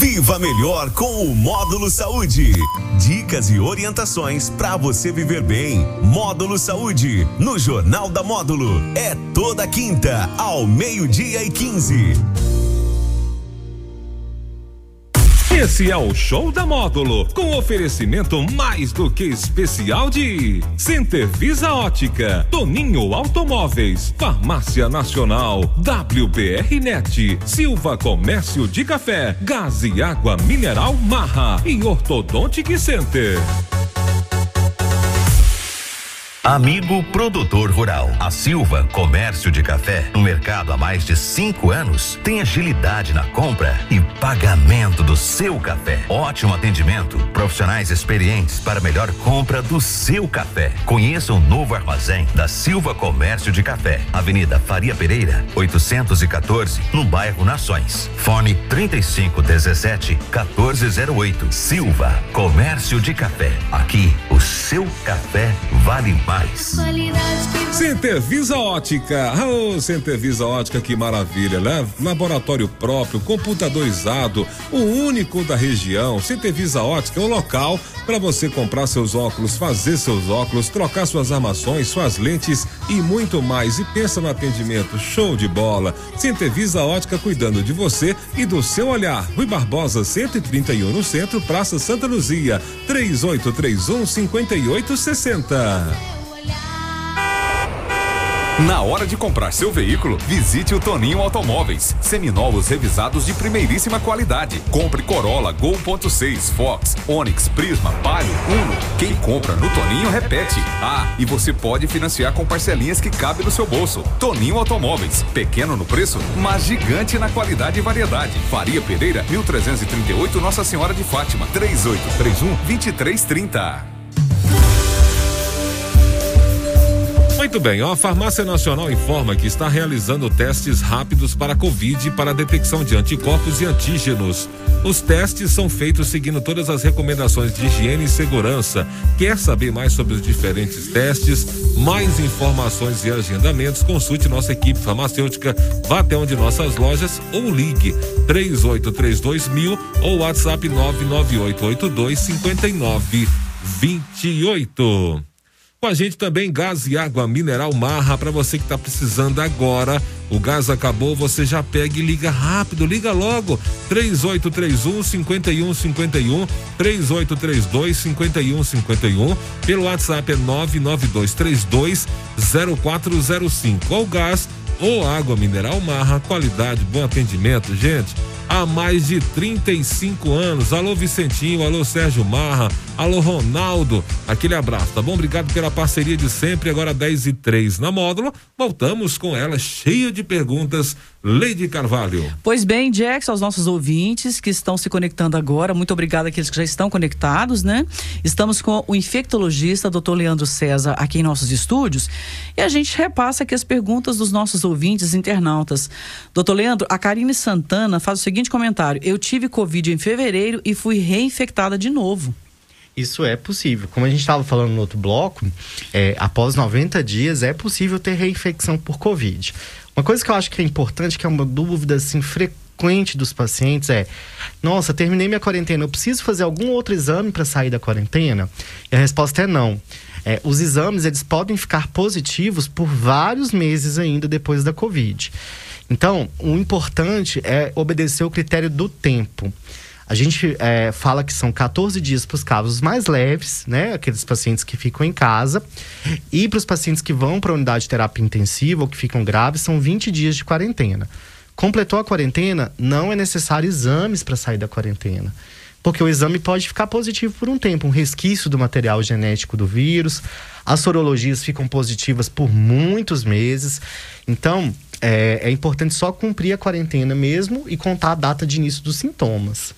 Viva melhor com o Módulo Saúde. Dicas e orientações para você viver bem. Módulo Saúde, no Jornal da Módulo. É toda quinta, ao meio-dia e 15. Esse é o Show da Módulo, com oferecimento mais do que especial de Center Visa Ótica, Toninho Automóveis, Farmácia Nacional, WBR Net, Silva Comércio de Café, Gás e Água Mineral Marra e Ortodontic Center. Amigo produtor rural, a Silva Comércio de Café, no mercado há mais de cinco anos, tem agilidade na compra e pagamento do seu café. Ótimo atendimento, profissionais experientes para melhor compra do seu café. Conheça o novo armazém da Silva Comércio de Café, Avenida Faria Pereira, 814, no bairro Nações. Fone 3517 1408. Silva Comércio de Café. Aqui o seu café vale mais. Center Visa Ótica. Oh, Center Visa Ótica, que maravilha, né? Laboratório próprio, computadorizado, o único da região. Center Visa Ótica é o local para você comprar seus óculos, fazer seus óculos, trocar suas armações, suas lentes e muito mais. E pensa no atendimento, show de bola. Center Visa Ótica cuidando de você e do seu olhar. Rui Barbosa, 131 no centro, Praça Santa Luzia, 3831 5860. Na hora de comprar seu veículo, visite o Toninho Automóveis. Seminovos revisados de primeiríssima qualidade. Compre Corolla, Gol 1.6, Fox, Onix, Prisma, Palio, Uno. Quem compra no Toninho repete. Ah, e você pode financiar com parcelinhas que cabem no seu bolso. Toninho Automóveis. Pequeno no preço, mas gigante na qualidade e variedade. Faria Pereira, 1338 Nossa Senhora de Fátima. 3831 2330. Muito bem, a Farmácia Nacional informa que está realizando testes rápidos para Covid e para detecção de anticorpos e antígenos. Os testes são feitos seguindo todas as recomendações de higiene e segurança. Quer saber mais sobre os diferentes testes? Mais informações e agendamentos? Consulte nossa equipe farmacêutica, vá até onde nossas lojas ou ligue 3832 mil ou WhatsApp 99882 5928. Com a gente também gás e água mineral Marra para você que está precisando agora. O gás acabou, você já pega e liga rápido, liga logo. 3831 5151 3832 5151 pelo WhatsApp é 99232 0405. Ou gás ou água mineral Marra, qualidade, bom atendimento, gente. Há mais de 35 anos. Alô Vicentinho, alô Sérgio Marra, alô Ronaldo. Aquele abraço, tá bom? Obrigado pela parceria de sempre. Agora 10 e 3 na módulo. Voltamos com ela cheia de perguntas. Leide Carvalho. Pois bem, Jackson, aos nossos ouvintes que estão se conectando agora, muito obrigado àqueles que já estão conectados, né? Estamos com o infectologista, doutor Leandro César, aqui em nossos estúdios, e a gente repassa aqui as perguntas dos nossos ouvintes internautas. Doutor Leandro, a Karine Santana faz o seguinte comentário: Eu tive Covid em fevereiro e fui reinfectada de novo. Isso é possível. Como a gente estava falando no outro bloco, é, após 90 dias é possível ter reinfecção por Covid. Uma coisa que eu acho que é importante, que é uma dúvida assim, frequente dos pacientes é: nossa, terminei minha quarentena, eu preciso fazer algum outro exame para sair da quarentena? E a resposta é não. É, os exames eles podem ficar positivos por vários meses ainda depois da Covid. Então, o importante é obedecer o critério do tempo. A gente é, fala que são 14 dias para os casos mais leves, né? Aqueles pacientes que ficam em casa. E para os pacientes que vão para a unidade de terapia intensiva ou que ficam graves, são 20 dias de quarentena. Completou a quarentena, não é necessário exames para sair da quarentena. Porque o exame pode ficar positivo por um tempo, um resquício do material genético do vírus. As sorologias ficam positivas por muitos meses. Então, é, é, importante só cumprir a quarentena mesmo e contar a data de início dos sintomas.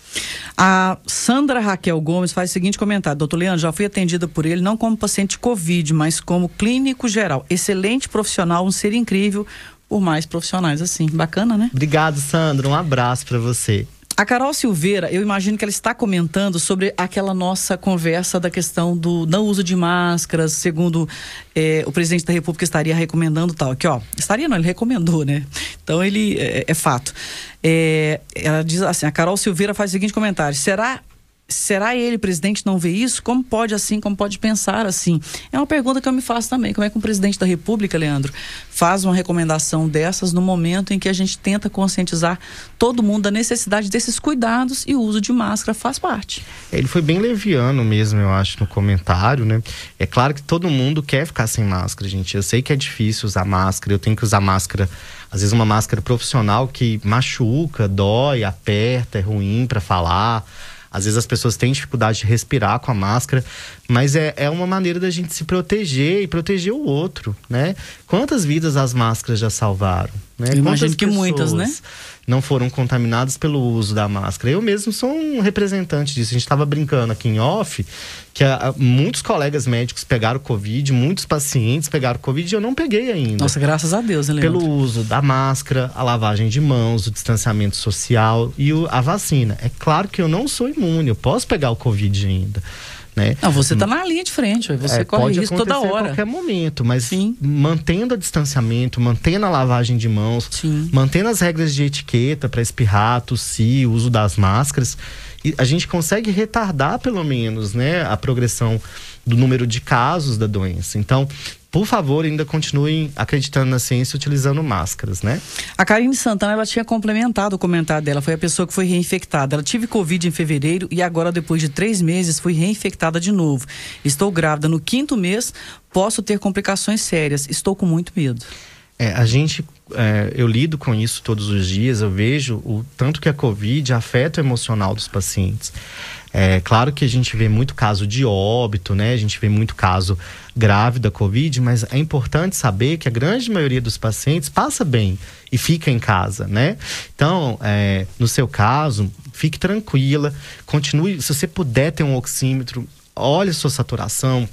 A Sandra Raquel Gomes faz o seguinte comentário: Doutor Leandro, já fui atendida por ele não como paciente Covid, mas como clínico geral. Excelente profissional, um ser incrível, por mais profissionais assim. Bacana, né? Obrigado, Sandra. Um abraço para você. A Carol Silveira, eu imagino que ela está comentando sobre aquela nossa conversa da questão do não uso de máscaras, segundo eh, o presidente da República estaria recomendando tal. Aqui, ó, estaria não, ele recomendou, né? Então ele é, é fato. É, ela diz assim, a Carol Silveira faz o seguinte comentário: será será ele, presidente, não vê isso? Como pode assim, como pode pensar assim? É uma pergunta que eu me faço também. Como é que um presidente da República, Leandro, faz uma recomendação dessas no momento em que a gente tenta conscientizar todo mundo da necessidade desses cuidados e o uso de máscara faz parte? Ele foi bem leviano mesmo, eu acho, no comentário, né? É claro que todo mundo quer ficar sem máscara, gente. Eu sei que é difícil usar máscara, eu tenho que usar máscara, às vezes uma máscara profissional que machuca, dói, aperta, é ruim para falar às vezes as pessoas têm dificuldade de respirar com a máscara, mas é, é uma maneira da gente se proteger e proteger o outro, né? Quantas vidas as máscaras já salvaram? Né? Eu imagino que muitas, né? Não foram contaminadas pelo uso da máscara. Eu mesmo sou um representante disso. A gente estava brincando aqui em off que a, a, muitos colegas médicos pegaram Covid, muitos pacientes pegaram Covid e eu não peguei ainda. Nossa, graças a Deus, né, Pelo uso da máscara, a lavagem de mãos, o distanciamento social e o, a vacina. É claro que eu não sou imune, eu posso pegar o Covid ainda. Né? Não, você está na linha de frente, você é, corre isso toda hora. a qualquer momento, mas Sim. mantendo o distanciamento, mantendo a lavagem de mãos, Sim. mantendo as regras de etiqueta para espirrar, tossir, uso das máscaras, a gente consegue retardar pelo menos, né, a progressão do número de casos da doença. Então, por favor, ainda continuem acreditando na ciência utilizando máscaras, né? A Karine Santana, ela tinha complementado o comentário dela, foi a pessoa que foi reinfectada. Ela tive Covid em fevereiro e agora, depois de três meses, fui reinfectada de novo. Estou grávida no quinto mês, posso ter complicações sérias. Estou com muito medo. É, a gente, é, eu lido com isso todos os dias, eu vejo o tanto que a Covid afeta o emocional dos pacientes. É claro que a gente vê muito caso de óbito, né? A gente vê muito caso grave da Covid, mas é importante saber que a grande maioria dos pacientes passa bem e fica em casa, né? Então, é, no seu caso, fique tranquila, continue. Se você puder ter um oxímetro, olhe sua saturação,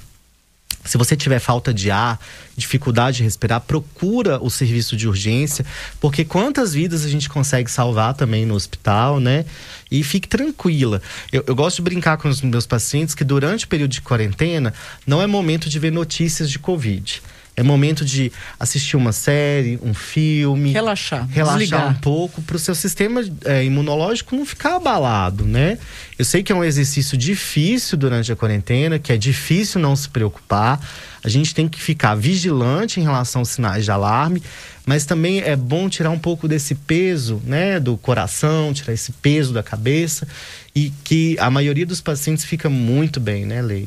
se você tiver falta de ar, dificuldade de respirar, procura o serviço de urgência, porque quantas vidas a gente consegue salvar também no hospital, né? E fique tranquila. Eu, eu gosto de brincar com os meus pacientes que durante o período de quarentena não é momento de ver notícias de Covid. É momento de assistir uma série, um filme. Relaxar. Relaxar desligar. um pouco para o seu sistema é, imunológico não ficar abalado, né? Eu sei que é um exercício difícil durante a quarentena, que é difícil não se preocupar. A gente tem que ficar vigilante em relação aos sinais de alarme, mas também é bom tirar um pouco desse peso, né, do coração, tirar esse peso da cabeça e que a maioria dos pacientes fica muito bem, né, Lei?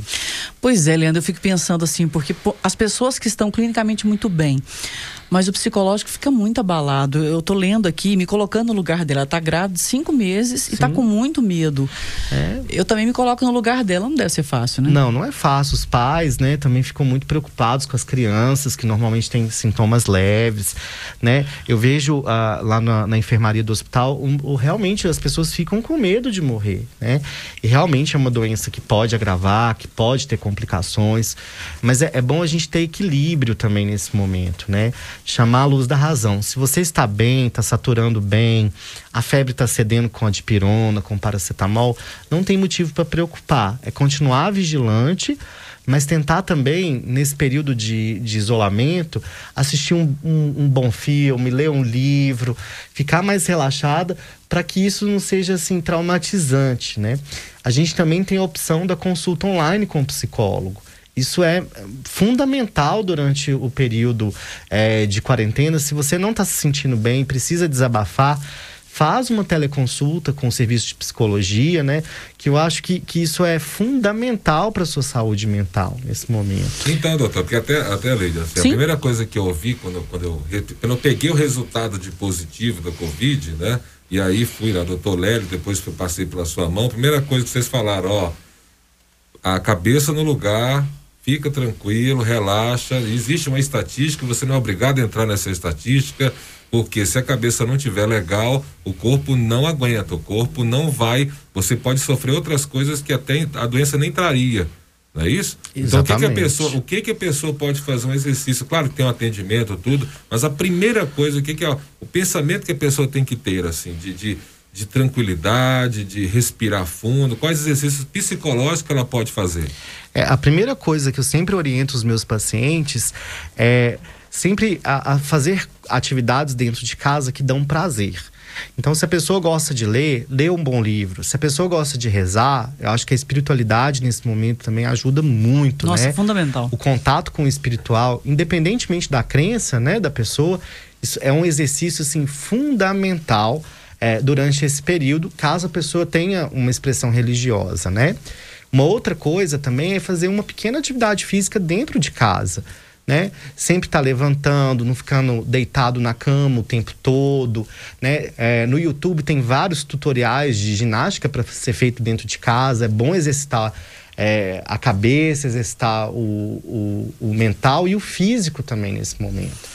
Pois é, Leandro, eu fico pensando assim, porque as pessoas que estão clinicamente muito bem, Mas o psicológico fica muito abalado. Eu tô lendo aqui, me colocando no lugar dela. Ela tá grávida de cinco meses e tá com muito medo. Eu também me coloco no lugar dela, não deve ser fácil, né? Não, não é fácil. Os pais, né, também ficam muito preocupados com as crianças que normalmente têm sintomas leves, né? Eu vejo ah, lá na, na enfermaria do hospital, um, o- realmente as pessoas ficam com medo de morrer, né? E realmente é uma doença que pode agravar, que pode ter complicações, mas é, é bom a gente ter equilíbrio também nesse momento, né? Chamar a luz da razão. Se você está bem, está saturando bem, a febre está cedendo com a dipirona, com paracetamol, não tem motivo para preocupar. É continuar vigilante, mas tentar também, nesse período de, de isolamento, assistir um, um- um bom filme, ler um livro, ficar mais relaxada para que isso não seja assim traumatizante, né? A gente também tem a opção da consulta online com o psicólogo. Isso é fundamental durante o período eh, de quarentena. Se você não está se sentindo bem, precisa desabafar, faz uma teleconsulta com o serviço de psicologia, né? Que eu acho que, que isso é fundamental para sua saúde mental nesse momento. Então, doutor, porque até, até Leide, assim, a primeira coisa que eu ouvi quando, eu- quando, eu, quando eu peguei o resultado de positivo da Covid, né? E aí fui lá, doutor Lélio, depois que eu passei pela sua mão, a primeira coisa que vocês falaram, ó, a cabeça no lugar, fica tranquilo, relaxa. Existe uma estatística, você não é obrigado a entrar nessa estatística, porque se a cabeça não tiver legal, o corpo não aguenta, o corpo não vai. Você pode sofrer outras coisas que até a doença nem traria. Não é isso? Então, o que, que a Exatamente. pessoa, o que, que a pessoa pode fazer um exercício? Claro que tem um atendimento, tudo, mas a primeira coisa, o que, que é o pensamento que a pessoa tem que ter, assim, de, de, de tranquilidade, de respirar fundo, quais exercícios psicológicos ela pode fazer? É, a primeira coisa que eu sempre oriento os meus pacientes é sempre a, a fazer atividades dentro de casa que dão prazer. Então, se a pessoa gosta de ler, lê um bom livro. Se a pessoa gosta de rezar, eu acho que a espiritualidade nesse momento também ajuda muito, Nossa, né? fundamental. O contato com o espiritual, independentemente da crença, né, da pessoa, isso é um exercício assim fundamental é, durante esse período, caso a pessoa tenha uma expressão religiosa, né? Uma outra coisa também é fazer uma pequena atividade física dentro de casa. Né? Sempre estar levantando, não ficando deitado na cama o tempo todo, né? É, no YouTube tem vários tutoriais de ginástica para ser feito dentro de casa. É bom exercitar é, a cabeça, exercitar o, o, o mental e o físico também nesse momento.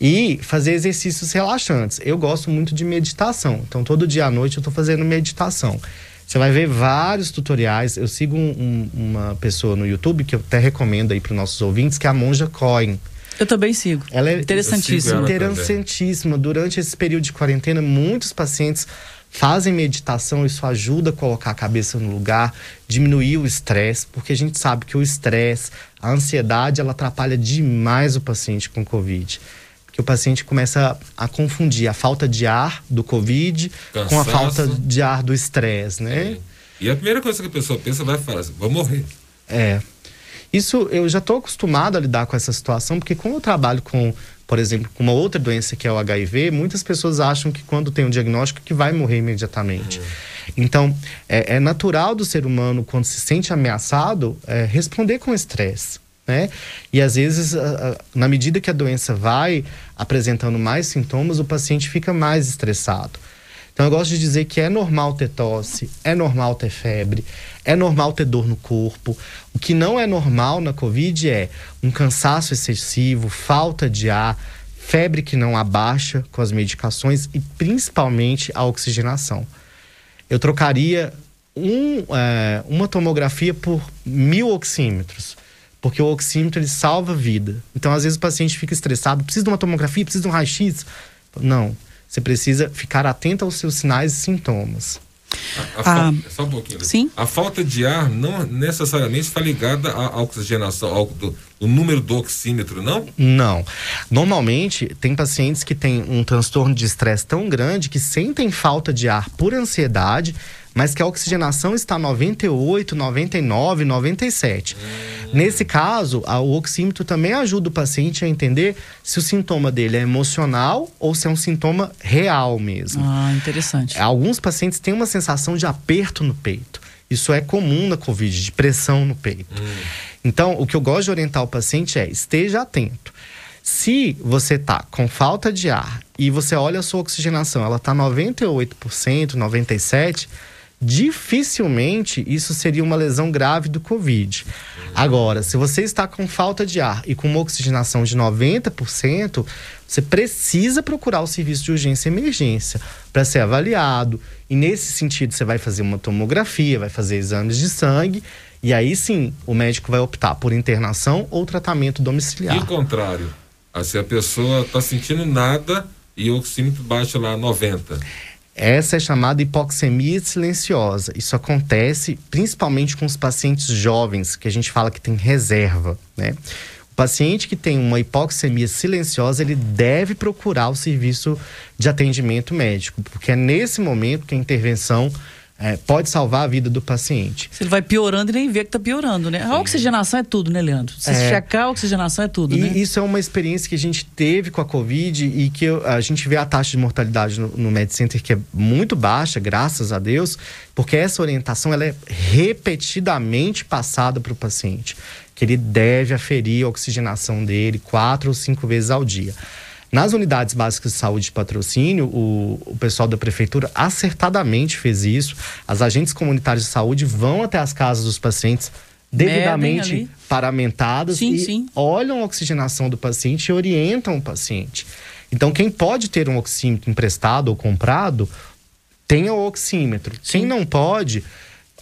E fazer exercícios relaxantes. Eu gosto muito de meditação. Então, todo dia à noite eu estou fazendo meditação. Você vai ver vários tutoriais. Eu sigo um- um- uma pessoa no YouTube que eu até recomendo aí para os nossos ouvintes, que é a Monja Coin. Eu também sigo. Ela é Interessantíssimo. interessantíssima. Durante esse período de quarentena, muitos pacientes fazem meditação. Isso ajuda a colocar a cabeça no lugar, diminuir o estresse, porque a gente sabe que o estresse, a ansiedade, ela atrapalha demais o paciente com Covid. Porque o paciente começa a confundir a falta de ar do Covid com a Cansaço. falta de ar do estresse, né? E a primeira coisa que a pessoa pensa vai falar assim, vou morrer. É. Isso eu já estou acostumado a lidar com essa situação, porque como eu trabalho com, por exemplo, com uma outra doença que é o HIV, muitas pessoas acham que quando tem um diagnóstico que vai morrer imediatamente. Então, é, é natural do ser humano, quando se sente ameaçado, é, responder com estresse. Né? E às vezes, na medida que a doença vai apresentando mais sintomas, o paciente fica mais estressado. Então eu gosto de dizer que é normal ter tosse, é normal ter febre, é normal ter dor no corpo. O que não é normal na Covid é um cansaço excessivo, falta de ar, febre que não abaixa com as medicações e principalmente a oxigenação. Eu trocaria um, é, uma tomografia por mil oxímetros. Porque o oxímetro ele salva a vida. Então, às vezes, o paciente fica estressado, precisa de uma tomografia, precisa de um raio-x. Não. Você precisa ficar atento aos seus sinais e sintomas. A fal- Só um pouquinho. Sim. A falta de ar não necessariamente está ligada à à oxigenação, ao do, do número do oxímetro, não? Não. Normalmente, tem pacientes que têm um transtorno de estresse tão grande que sentem falta de ar por ansiedade, mas que a oxigenação está 98, 99, 97. Nesse caso, a- o oxímetro também ajuda o paciente a entender se o sintoma dele é emocional ou se é um sintoma real mesmo. Ah, interessante. Alguns pacientes têm uma sensação de aperto no peito. Isso é comum na Covid, de pressão no peito. Então, o que eu gosto de orientar o paciente é esteja atento. Se você tá com falta de ar e você olha a sua oxigenação, ela tá 98%, 97%, dificilmente isso seria uma lesão grave do Covid. Agora, se você está com falta de ar e com uma oxigenação de 90%, você precisa procurar o serviço de urgência e emergência para ser avaliado. E nesse sentido, você vai fazer uma tomografia, vai fazer exames de sangue. E aí sim, o médico vai optar por internação ou tratamento domiciliar. E o contrário? Assim, a pessoa está sentindo nada e o oxímetro baixa lá 90. Essa é chamada hipoxemia silenciosa. Isso acontece principalmente com os pacientes jovens, que a gente fala que tem reserva, né? Paciente que tem uma hipoxemia silenciosa, ele deve procurar o serviço de atendimento médico, porque é nesse momento que a intervenção é, pode salvar a vida do paciente. Se ele vai piorando e nem vê que está piorando, né? A oxigenação é tudo, né, Leandro? Se É. checar, a oxigenação é tudo, E né? isso é uma experiência que a gente teve com a Covid e que a gente vê a taxa de mortalidade no, no Med Center que é muito baixa, graças a Deus, porque essa orientação ela é repetidamente passada para o paciente, que ele deve aferir a oxigenação dele quatro ou cinco vezes ao dia. Nas unidades básicas de saúde de patrocínio, o, o pessoal da prefeitura acertadamente fez isso. As agentes comunitárias de saúde vão até as casas dos pacientes devidamente paramentadas Sim, e sim. olham a oxigenação do paciente e orientam o paciente. Então, quem pode ter um oxímetro emprestado ou comprado, tenha o oxímetro. Quem não pode,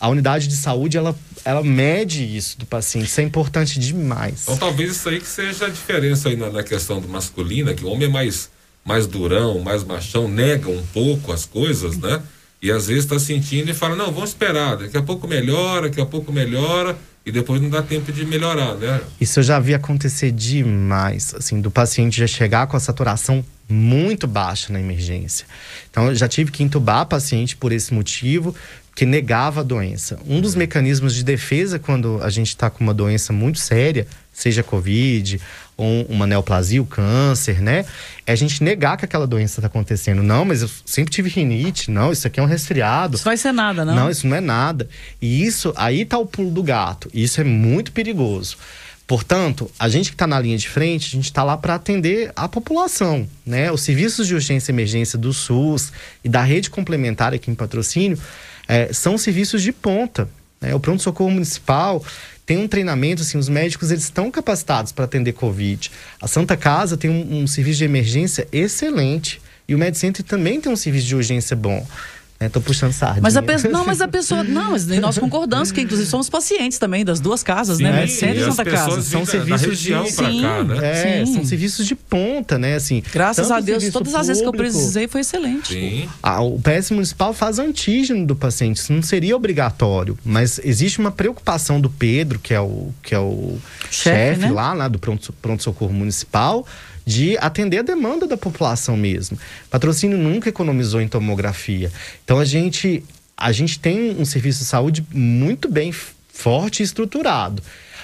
a unidade de saúde, ela, ela mede isso do paciente. Isso é importante demais. Então talvez isso aí que seja a diferença aí na, na questão do masculina, que o homem é mais, mais durão, mais machão, nega um pouco as coisas, né? E às vezes está sentindo e fala, não, vamos esperar, daqui a pouco melhora, daqui a pouco melhora, e depois não dá tempo de melhorar, né? Isso eu já vi acontecer demais, assim, do paciente já chegar com a saturação muito baixa na emergência. Então, eu já tive que entubar paciente por esse motivo, que negava a doença. Um dos mecanismos de defesa quando a gente está com uma doença muito séria, seja Covid ou uma neoplasia, o câncer, né? É a gente negar que aquela doença está acontecendo. Não, mas eu sempre tive rinite. Não, isso aqui é um resfriado. Isso vai ser nada, não? Não, isso não é nada. E isso, aí tá o pulo do gato. Isso é muito perigoso. Portanto, a gente que está na linha de frente, a gente está lá para atender a população, né? Os serviços de urgência e emergência do SUS e da rede complementar aqui em patrocínio eh, são serviços de ponta. Né? O pronto-socorro municipal tem um treinamento, assim, os médicos eles estão capacitados para atender Covid. A Santa Casa tem um, um serviço de emergência excelente e o MedCenter também tem um serviço de urgência bom. Estou puxando sardinha. Mas a pessoa, não, mas a pessoa, não, mas nós concordamos que inclusive somos pacientes também das duas casas, né? Medicina e Santa Casa. São serviços de Sim, É, sim. são serviços de ponta, né? Assim, Graças a Deus, todas as vezes que eu público- precisei foi excelente. Ah, o PS municipal faz antígeno do paciente, isso não seria obrigatório, mas existe uma preocupação do Pedro, que é o, que é o Chefe, chefe né? lá, lá do pronto- pronto-socorro municipal, de atender a demanda da população mesmo. Patrocínio nunca economizou em tomografia. Então a gente, a gente tem um serviço de saúde muito bem forte e estruturado.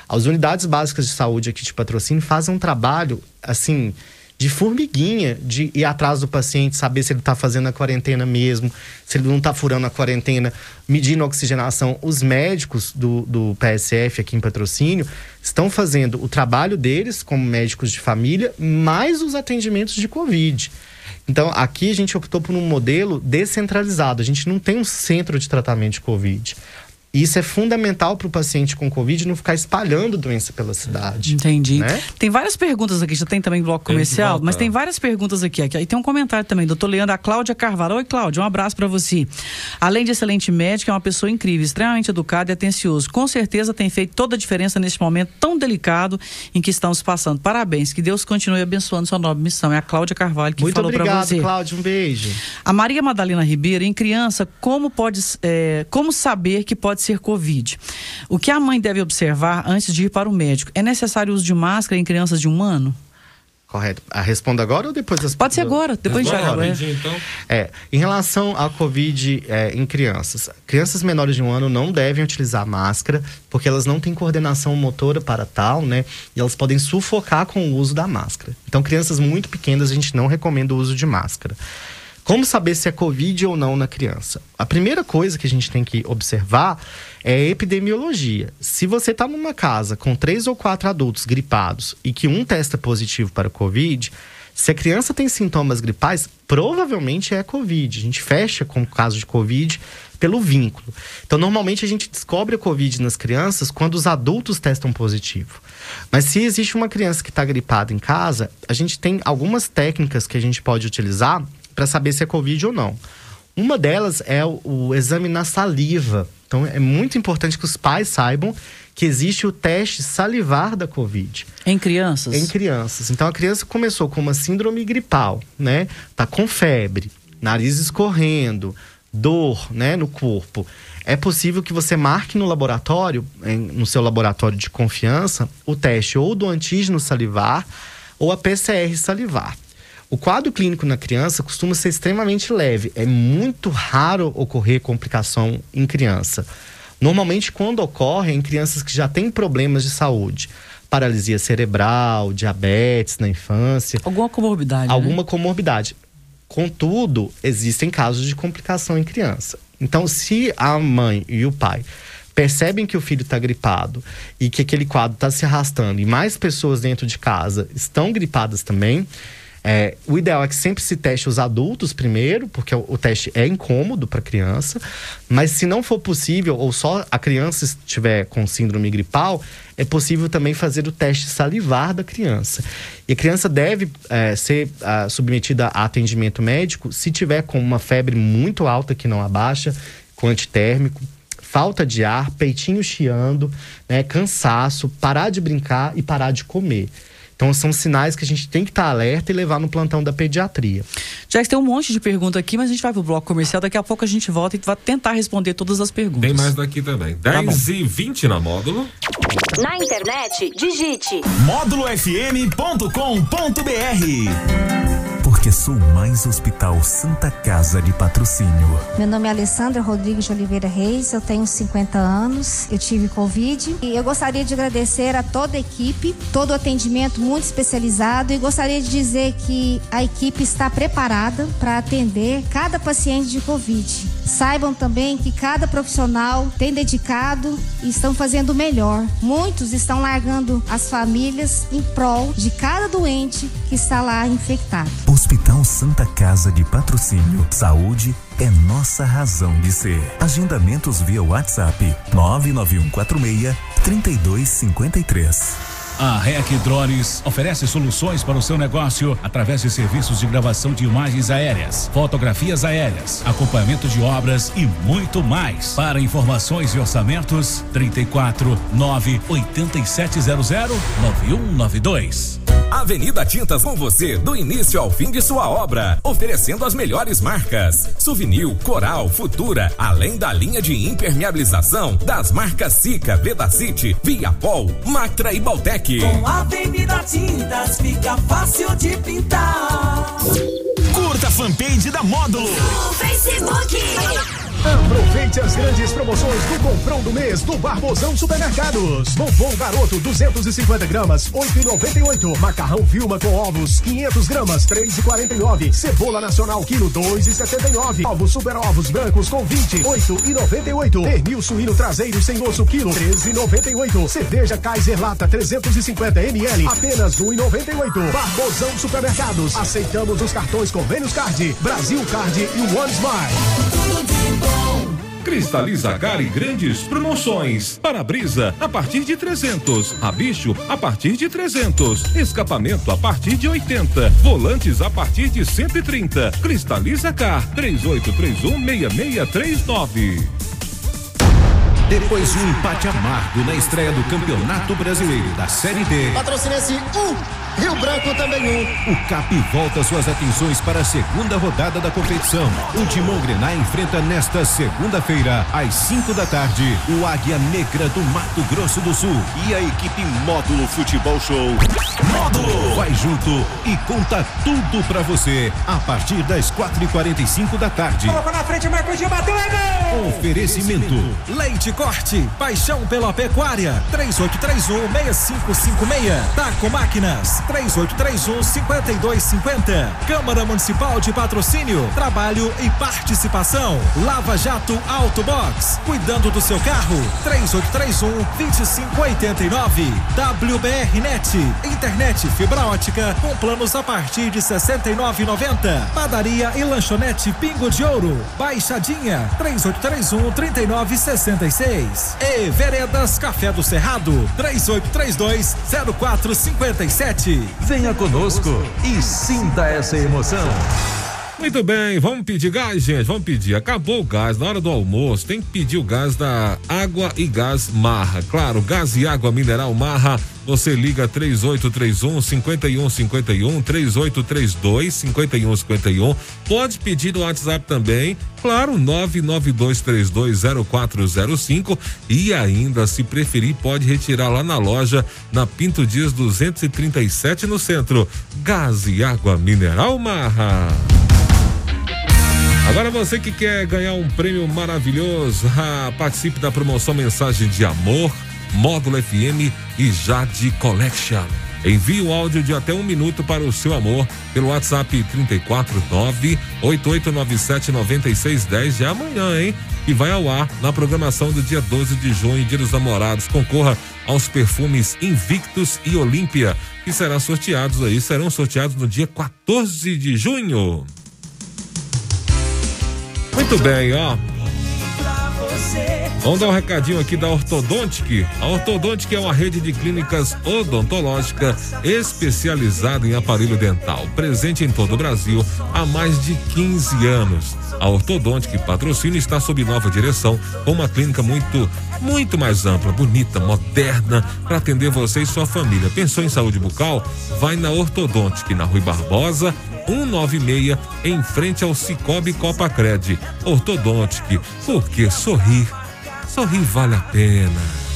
As unidades básicas de saúde aqui de patrocínio fazem um trabalho, assim, de formiguinha, de ir atrás do paciente, saber se ele está fazendo a quarentena mesmo, se ele não está furando a quarentena, medindo a oxigenação. Os médicos do, do PSF aqui em patrocínio estão fazendo o trabalho deles como médicos de família, mais os atendimentos de Covid. Então, aqui a gente optou por um modelo descentralizado. A gente não tem um centro de tratamento de Covid. Isso é fundamental para o paciente com Covid não ficar espalhando doença pela cidade. Entendi. Né? Tem várias perguntas aqui, já tem também bloco comercial, mas tem várias perguntas aqui. aqui. Aí tem um comentário também, doutor Leandro, a Cláudia Carvalho. Oi, Cláudia, um abraço para você. Além de excelente médica, é uma pessoa incrível, extremamente educada e atencioso. Com certeza tem feito toda a diferença neste momento tão delicado em que estamos passando. Parabéns, que Deus continue abençoando sua nobre missão. É a Cláudia Carvalho que Muito falou para obrigado, você. Cláudio. Um beijo. A Maria Madalena Ribeiro, em criança, como pode é, como saber que pode ser Covid? O que a mãe deve observar antes de ir para o médico? É necessário o uso de máscara em crianças de um ano? Correto. A responda agora ou depois das Pode ser agora, depois Agora, já. Rapidinho, então. É, em relação à Covid é, em crianças, crianças menores de um ano não devem utilizar máscara, porque elas não têm coordenação motora para tal, né? E elas podem sufocar com o uso da máscara. Então, crianças muito pequenas, a gente não recomenda o uso de máscara. Como saber se é Covid ou não na criança? A primeira coisa que a gente tem que observar é a epidemiologia. Se você está numa casa com três ou quatro adultos gripados e que um testa positivo para Covid, se a criança tem sintomas gripais, provavelmente é Covid. A gente fecha com o caso de Covid pelo vínculo. Então, normalmente a gente descobre a Covid nas crianças quando os adultos testam positivo. Mas se existe uma criança que está gripada em casa, a gente tem algumas técnicas que a gente pode utilizar para saber se é Covid ou não. Uma delas é o, o exame na saliva. Então, é muito importante que os pais saibam que existe o teste salivar da Covid. Em crianças? Em crianças. Então a criança começou com uma síndrome gripal, né? Tá com febre, nariz escorrendo, dor, né, no corpo. É possível que você marque no laboratório, em, no seu laboratório de confiança, o teste ou do antígeno salivar ou a PCR salivar. O quadro clínico na criança costuma ser extremamente leve. É muito raro ocorrer complicação em criança. Normalmente, quando ocorre, é em crianças que já têm problemas de saúde. Paralisia cerebral, diabetes na infância. Alguma comorbidade. Alguma né? comorbidade. Contudo, existem casos de complicação em criança. Então, se a mãe e o pai percebem que o filho está gripado e que aquele quadro está se arrastando e mais pessoas dentro de casa estão gripadas também, é, o ideal é que sempre se teste os adultos primeiro, porque o, o teste é incômodo para a criança. Mas se não for possível, ou só a criança estiver com síndrome gripal, é possível também fazer o teste salivar da criança. E a criança deve é, ser a, submetida a atendimento médico se tiver com uma febre muito alta que não abaixa, com antitérmico, falta de ar, peitinho chiando, né, cansaço, parar de brincar e parar de comer. Então são sinais que a gente tem que estar alerta e levar no plantão da pediatria. Já que tem um monte de pergunta aqui, mas a gente vai pro bloco comercial, daqui a pouco a gente volta e vai tentar responder todas as perguntas. Tem mais daqui também. 10 e 20 na módulo. Na internet, digite módulofm.com.br Porque sou mais Hospital Santa Casa de Patrocínio. Meu nome é Alessandra Rodrigues de Oliveira Reis, eu tenho 50 anos, eu tive Covid e eu gostaria de agradecer a toda a equipe, todo o atendimento muito especializado e gostaria de dizer que a equipe está preparada para atender cada paciente de Covid. Saibam também que cada profissional tem dedicado e estão fazendo o melhor. Muitos estão largando as famílias em prol de cada doente que está lá infectado. Hospital Santa Casa de Patrocínio. Saúde é nossa razão de ser. Agendamentos via WhatsApp 99146 3253. A REC Drones oferece soluções para o seu negócio através de serviços de gravação de imagens aéreas, fotografias aéreas, acompanhamento de obras e muito mais. Para informações e orçamentos, 34 9 8700 9192. Avenida Tintas com você do início ao fim de sua obra, oferecendo as melhores marcas: Souvenir, Coral, Futura, além da linha de impermeabilização das marcas Sica, Vedacity, Viapol, Mactra e Baltec. Com Avenida Tintas fica fácil de pintar. Curta a fanpage da Módulo. No Facebook. Aproveite as grandes promoções do comprão do mês do Barbosão Supermercados. Bombom Garoto 250 gramas 8,98. Macarrão Vilma com ovos 500 gramas 3,49. Cebola Nacional quilo 2,79. Ovos Super Ovos brancos com 20 8,98. Pernil suíno traseiro sem osso quilo 13,98. Cerveja Kaiser Lata 350 ml apenas 1,98. Barbosão Supermercados. Aceitamos os cartões Convênios Card, Brasil Card e One Smile. Cristaliza Car e grandes promoções. Para-brisa a partir de 300, rabicho a partir de 300, escapamento a partir de 80, volantes a partir de 130. Cristaliza Car 38316639. Depois de um empate amargo na estreia do Campeonato Brasileiro da Série D, Patrocinense 1, Rio Branco também 1. o CAP volta suas atenções para a segunda rodada da competição. O Timão Grená enfrenta nesta segunda-feira, às 5 da tarde, o Águia Negra do Mato Grosso do Sul e a equipe Módulo Futebol Show. Módulo! Vai junto e conta tudo pra você a partir das 4h45 da tarde. Colocou na frente, Marcos Gil bateu, é gol! Oferecimento. Leite Corte, paixão pela pecuária, 3831-6556. Taco Máquinas, 3831 5250. Câmara Municipal de Patrocínio, Trabalho e Participação. Lava Jato Auto Box, cuidando do seu carro. 3831 2589. WBR Net, internet fibra ótica com planos a partir de 69,90. Padaria e lanchonete Pingo de Ouro, Baixadinha 3831 3966. E Veredas Café do Cerrado 3832 0457. Venha conosco e sinta essa emoção. Muito bem, vamos pedir gás, gente. Vamos pedir. Acabou o gás. Na hora do almoço, tem que pedir o gás da Água e Gás Marra. Claro, gás e água mineral Marra. Você liga 3831 5151 3832 5151. Pode pedir no WhatsApp também. Claro, 992320405 e ainda, se preferir, pode retirar lá na loja na Pinto Dias 237 no centro. Gás e água mineral Marra. Agora você que quer ganhar um prêmio maravilhoso, ah, participe da promoção Mensagem de Amor, Módulo FM e Jade Collection. Envie o áudio de até um minuto para o seu amor pelo WhatsApp 349 8897 9610 de amanhã, hein? E vai ao ar na programação do dia 12 de junho, Dia dos Namorados. Concorra aos perfumes Invictus e Olímpia, que serão sorteados aí, serão sorteados no dia 14 de junho. Muito bem, ó. Vamos dar um recadinho aqui da Ortodontic. A Ortodontic é uma rede de clínicas odontológica especializada em aparelho dental, presente em todo o Brasil há mais de 15 anos. A Ortodontic Patrocínio está sob nova direção, com uma clínica muito, muito mais ampla, bonita, moderna, para atender você e sua família. Pensou em saúde bucal? Vai na Ortodontic, na Rui Barbosa, 196, em frente ao Cicobi Copacred. Ortodontic, porque sorrir, sorrir vale a pena.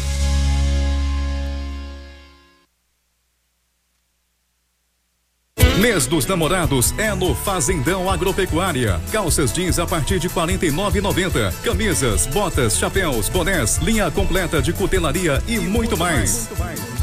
Mês dos Namorados é no Fazendão Agropecuária. Calças jeans a partir de 49,90. Camisas, botas, chapéus, bonés, linha completa de cutelaria e muito mais.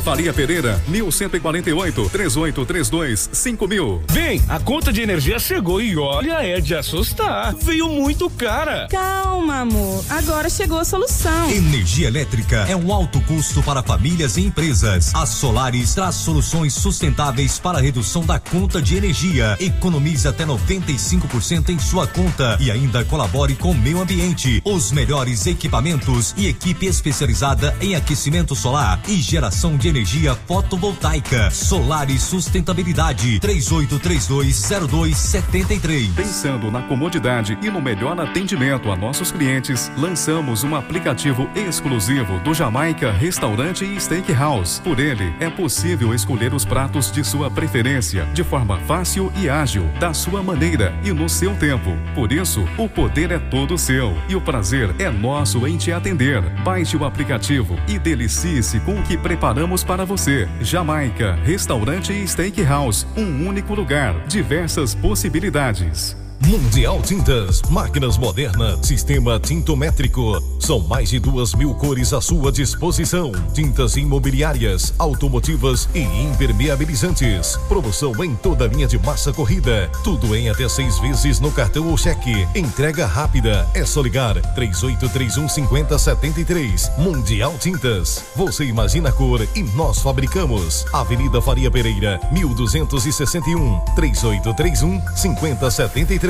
Faria Pereira, 1148 3832 5000. Vem, a conta de energia chegou e olha, é de assustar. Veio muito cara. Calma, amor. Agora chegou a solução. Energia elétrica é um alto custo para famílias e empresas. A Solaris traz soluções sustentáveis para a redução da conta de energia. Economize até 95% em sua conta e ainda colabore com o meio ambiente. Os melhores equipamentos e equipe especializada em aquecimento solar e geração de energia fotovoltaica. Solar e sustentabilidade. 38320273. Pensando na comodidade e no melhor atendimento a nossos clientes, lançamos um aplicativo exclusivo do Jamaica Restaurante e Steakhouse. Por ele, é possível escolher os pratos de sua preferência, de forma fácil e ágil, da sua maneira e no seu tempo. Por isso, o poder é todo seu e o prazer é nosso em te atender. Baixe o aplicativo e delicie-se com o que preparamos para você. Jamaica, restaurante e steakhouse, um único lugar, diversas possibilidades. Mundial Tintas, máquinas modernas, sistema tintométrico. São mais de duas mil cores à sua disposição. Tintas imobiliárias, automotivas e impermeabilizantes. Promoção em toda a linha de massa corrida. Tudo em até seis vezes no cartão ou cheque. Entrega rápida. É só ligar 3831 5073. Mundial Tintas. Você imagina a cor e nós fabricamos. Avenida Faria Pereira, 1261. 3831 5073.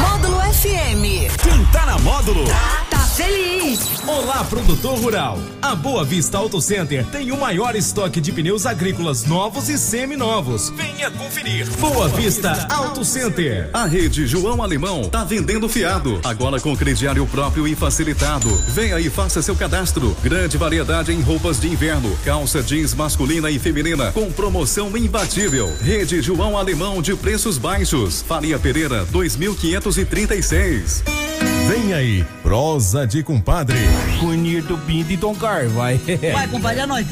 Módulo FM. Quem tá na módulo? Tá feliz. Olá, produtor rural. A Boa Vista Auto Center tem o maior estoque de pneus agrícolas novos e seminovos. Venha conferir. Boa Vista Auto Center. A rede João Alemão tá vendendo fiado, agora com crediário próprio e facilitado. Venha e faça seu cadastro. Grande variedade em roupas de inverno, calça jeans masculina e feminina, com promoção imbatível. Rede João Alemão de preços baixos. Faria Pereira 2536. Vem aí, prosa de compadre. Bonito Pinto e Tom Car, vai. Vai, compadre, é nóis.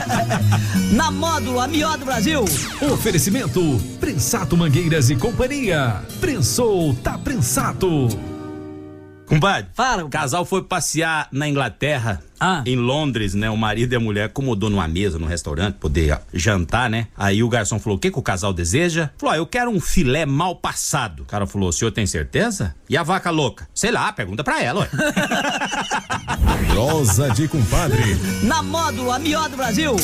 Na módulo, a melhor do Brasil. Oferecimento: Prensato Mangueiras e Companhia. Prensou, tá prensado. Compadre, Fala, o casal foi passear na Inglaterra, Ah. em Londres, né? O marido e a mulher acomodou numa mesa no restaurante, poder jantar, né? Aí o garçom falou: o que, que o casal deseja? Falou: ah, eu quero um filé mal passado. O cara falou: o senhor tem certeza? E a vaca louca? Sei lá, pergunta pra ela, ué. Prosa de compadre. Na Módulo, a melhor do Brasil.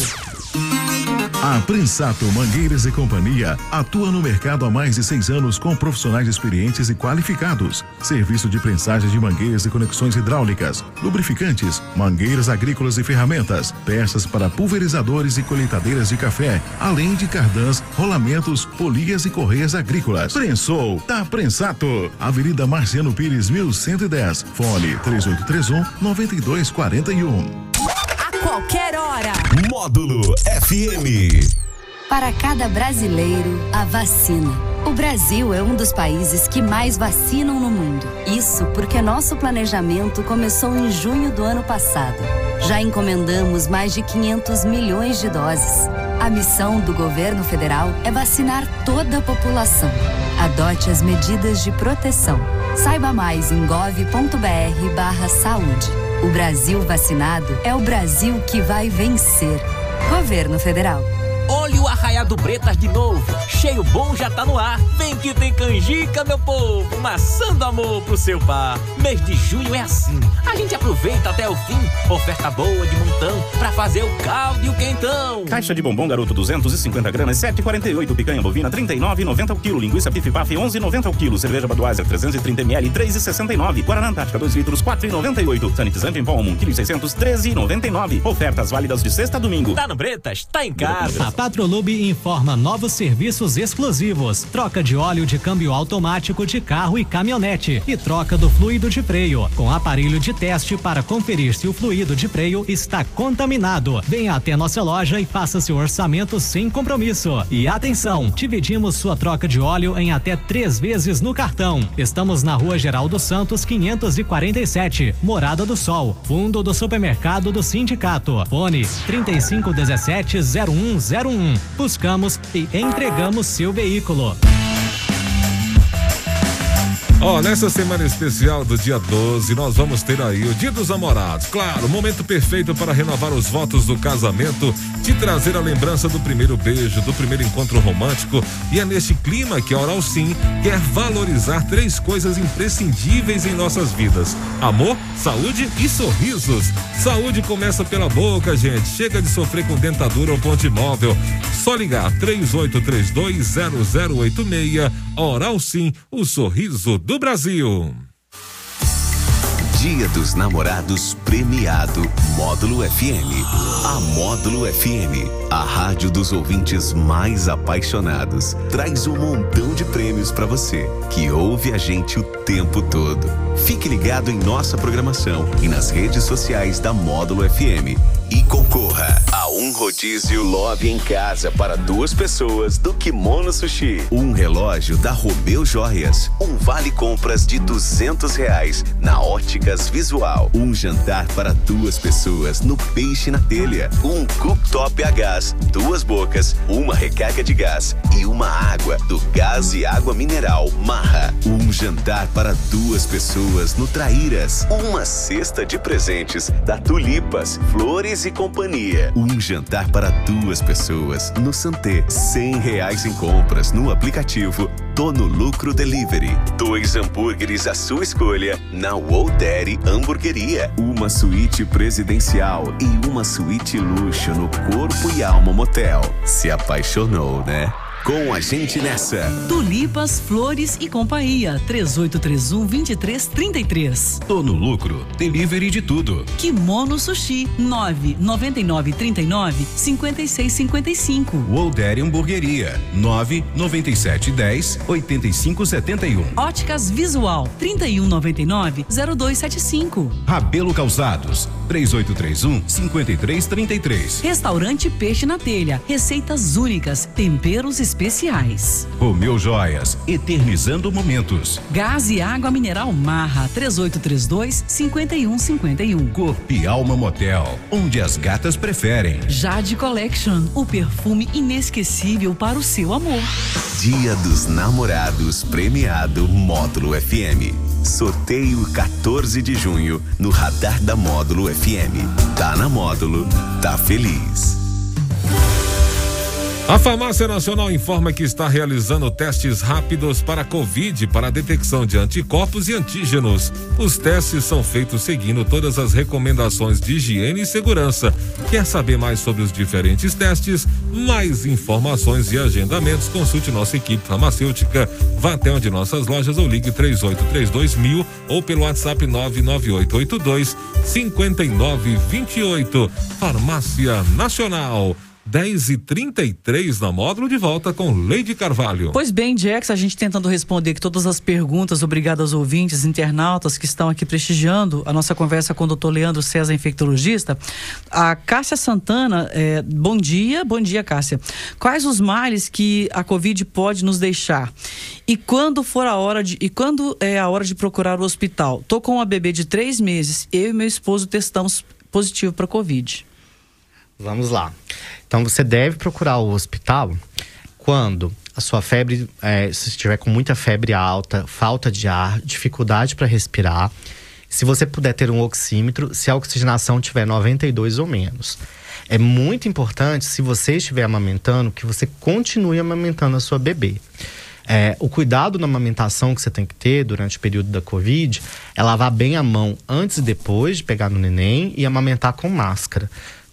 A Prinsato Mangueiras e Companhia atua no mercado há mais de seis anos com profissionais experientes e qualificados. Serviço de prensagem de mangueiras e conexões hidráulicas, lubrificantes, mangueiras agrícolas e ferramentas, peças para pulverizadores e colheitadeiras de café, além de cardãs, rolamentos, polias e correias agrícolas. Prensou, tá Prensato. Avenida Marciano Pires, 1110. Fone 3831 9241. Qualquer hora. Módulo FM. Para cada brasileiro, a vacina. O Brasil é um dos países que mais vacinam no mundo. Isso porque nosso planejamento começou em junho do ano passado. Já encomendamos mais de 500 milhões de doses. A missão do governo federal é vacinar toda a população. Adote as medidas de proteção. Saiba mais em gov.br/saúde. O Brasil vacinado é o Brasil que vai vencer. Governo Federal. Olha o arraiado Bretas de novo. Cheio bom já tá no ar. Vem que tem canjica, meu povo. Maçã do amor pro seu bar. Mês de junho é assim. A gente aproveita até o fim. Oferta boa de montão pra fazer o caldo e o quentão. Caixa de bombom garoto 250 gramas 7,48. Picanha bovina 39,90 o quilo. Linguiça pife paf 11,90 o quilo. Cerveja Budweiser 330 ml 3,69. Guaraná Antártica 2 litros 4,98. Sanitizante em pó 1 kg 600 13,99. Ofertas válidas de sexta a domingo. Tá no Bretas? Tá em casa. Patrolube informa novos serviços exclusivos: troca de óleo de câmbio automático de carro e caminhonete e troca do fluido de freio, com aparelho de teste para conferir se o fluido de freio está contaminado. Venha até nossa loja e faça seu orçamento sem compromisso. E atenção, dividimos sua troca de óleo em até três vezes no cartão. Estamos na Rua Geraldo Santos 547, Morada do Sol, fundo do supermercado do Sindicato. Fone 3517 0101. Buscamos e entregamos seu veículo. Ó, nessa semana especial do dia 12, nós vamos ter aí o Dia dos Namorados. Claro, momento perfeito para renovar os votos do casamento, te trazer a lembrança do primeiro beijo, do primeiro encontro romântico. E é neste clima que a Oral Sim quer valorizar três coisas imprescindíveis em nossas vidas: amor, saúde e sorrisos. Saúde começa pela boca, gente. Chega de sofrer com dentadura ou ponte móvel. Só ligar 38320086. Oral Sim, o sorriso do Brasil. Dia dos Namorados premiado Módulo FM. A Módulo FM, a rádio dos ouvintes mais apaixonados, traz um montão de prêmios para você que ouve a gente o tempo todo. Fique ligado em nossa programação e nas redes sociais da Módulo FM e concorra a um rodízio Love em casa para duas pessoas do Kimono Sushi, um relógio da Romeu Joias, um vale compras de duzentos reais na Óticas Visual, um jantar para duas pessoas no Peixe na Telha, um cooktop a gás, duas bocas, uma recarga de gás e uma água do Gás e Água Mineral Marra, um jantar para duas pessoas no Traíras, uma cesta de presentes da Tulipas, Flores e Companhia, um jantar para duas pessoas no Santé, cem reais em compras no aplicativo Tô no Lucro Delivery, dois hambúrgueres à sua escolha na Woldere Hamburgueria, uma suíte presidencial e uma suíte luxo no Corpo e Alma Motel. Se apaixonou, né? Com a gente nessa. Tulipas, Flores e Companhia. 3831 2333. Tô no lucro. Delivery de tudo. Kimono Sushi. 999 39 5655. Wolder Hamburgueria. 99710 8571. Óticas Visual. 3199 0275. Rabelo Calçados. 3831 5333. Restaurante Peixe na Telha. Receitas únicas. Temperos especiais. Romeu Joias. Eternizando momentos. Gás e água mineral Marra. 3832 5151. Corpo e Alma Motel. Onde as gatas preferem. Jade Collection. O perfume inesquecível para o seu amor. Dia dos Namorados premiado Módulo FM. Sorteio 14 de junho no Radar da Módulo FM. Tá na Módulo, tá feliz. A Farmácia Nacional informa que está realizando testes rápidos para Covid para a detecção de anticorpos e antígenos. Os testes são feitos seguindo todas as recomendações de higiene e segurança. Quer saber mais sobre os diferentes testes? Mais informações e agendamentos? Consulte nossa equipe farmacêutica. Vá até onde nossas lojas ou ligue 3832 mil ou pelo WhatsApp 99882 5928. Farmácia Nacional. 10 e 33 na módulo de volta com Leide Carvalho. Pois bem, Jax, a gente tentando responder todas as perguntas, obrigado aos ouvintes, internautas que estão aqui prestigiando a nossa conversa com o doutor Leandro César, infectologista. A Cássia Santana, é, bom dia, bom dia, Cássia. Quais os males que a Covid pode nos deixar? E quando for a hora de. E quando é a hora de procurar o hospital? Tô com uma bebê de três meses, eu e meu esposo testamos positivo para Covid. Vamos lá. Então você deve procurar o hospital quando a sua febre, é, se estiver com muita febre alta, falta de ar, dificuldade para respirar. Se você puder ter um oxímetro, se a oxigenação tiver 92 ou menos. É muito importante, se você estiver amamentando, que você continue amamentando a sua bebê. É, o cuidado na amamentação que você tem que ter durante o período da Covid é lavar bem a mão antes e depois de pegar no neném e amamentar com máscara.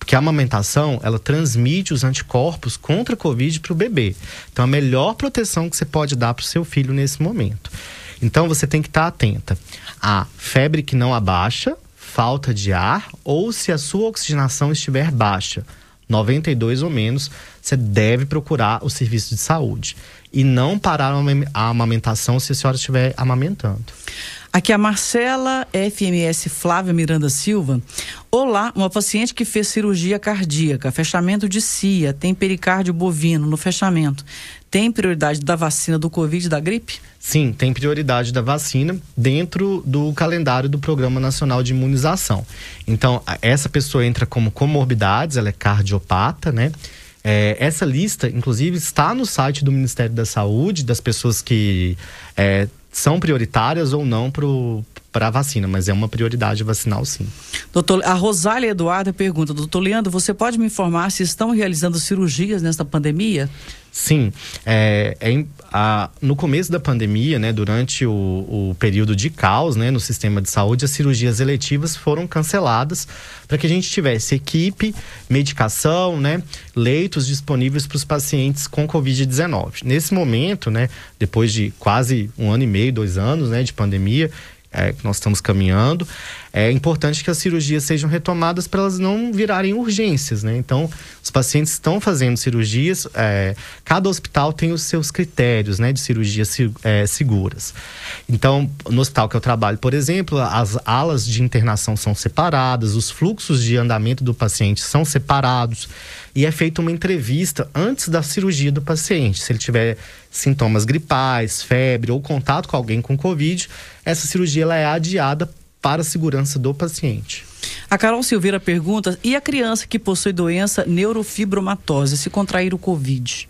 Porque a amamentação, ela transmite os anticorpos contra a Covid para o bebê. Então, a melhor proteção que você pode dar para o seu filho nesse momento. Então, você tem que estar atenta à febre que não abaixa, falta de ar, ou se a sua oxigenação estiver baixa, 92 ou menos, você deve procurar o serviço de saúde. E não parar a amamentação se a senhora estiver amamentando. Aqui a Marcela FMS Flávia Miranda Silva. Olá, uma paciente que fez cirurgia cardíaca, fechamento de CIA, tem pericárdio bovino no fechamento. Tem prioridade da vacina do Covid e da gripe? Sim, tem prioridade da vacina dentro do calendário do Programa Nacional de Imunização. Então, essa pessoa entra como comorbidades, ela é cardiopata, né? É, essa lista, inclusive, está no site do Ministério da Saúde, das pessoas que é, são prioritárias ou não para a vacina, mas é uma prioridade vacinal sim. Doutor, a Rosália Eduarda pergunta, doutor Leandro, você pode me informar se estão realizando cirurgias nesta pandemia? Sim, é, é a, no começo da pandemia, né, durante o, o, período de caos né, no sistema de saúde, as cirurgias eletivas foram canceladas para que a gente tivesse equipe, medicação, né, leitos disponíveis para os pacientes com Covid-19. Nesse momento, né, depois de quase um ano e meio, dois anos né, de pandemia, é, que nós estamos caminhando, é importante que as cirurgias sejam retomadas para elas não virarem urgências, né? Então, os pacientes estão fazendo cirurgias, é, cada hospital tem os seus critérios, né, de cirurgias é, seguras. Então, no hospital que eu trabalho, por exemplo, as alas de internação são separadas, os fluxos de andamento do paciente são separados e é feita uma entrevista antes da cirurgia do paciente. Se ele tiver sintomas gripais, febre ou contato com alguém com Covid, essa cirurgia ela é adiada para a segurança do paciente. A Carol Silveira pergunta: e a criança que possui doença neurofibromatose, se contrair o Covid?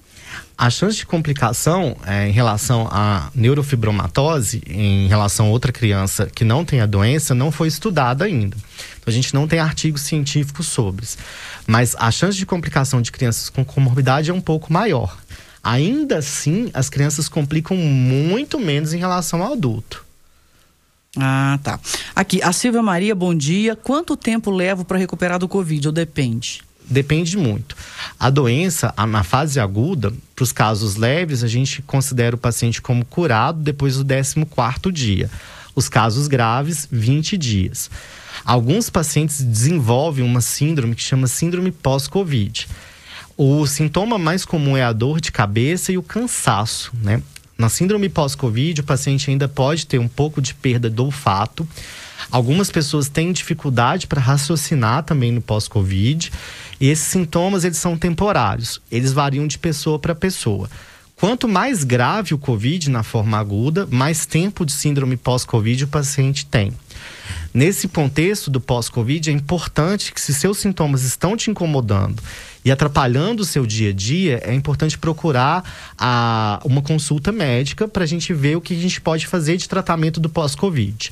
A chance de complicação é, em relação à neurofibromatose, em relação a outra criança que não tem a doença, não foi estudada ainda. Então, a gente não tem artigos científicos sobre. Mas a chance de complicação de crianças com comorbidade é um pouco maior. Ainda assim, as crianças complicam muito menos em relação ao adulto. Ah, tá. Aqui, a Silvia Maria, bom dia. Quanto tempo levo para recuperar do Covid ou depende? Depende muito. A doença, na fase aguda, para os casos leves, a gente considera o paciente como curado depois do 14 dia. Os casos graves, 20 dias. Alguns pacientes desenvolvem uma síndrome que chama síndrome pós-Covid. O sintoma mais comum é a dor de cabeça e o cansaço, né? Na síndrome pós-Covid, o paciente ainda pode ter um pouco de perda do olfato. Algumas pessoas têm dificuldade para raciocinar também no pós-Covid. E esses sintomas, eles são temporários. Eles variam de pessoa para pessoa. Quanto mais grave o Covid na forma aguda, mais tempo de síndrome pós-Covid o paciente tem. Nesse contexto do pós-Covid, é importante que, se seus sintomas estão te incomodando e atrapalhando o seu dia a dia, é importante procurar a, uma consulta médica para a gente ver o que a gente pode fazer de tratamento do pós-Covid.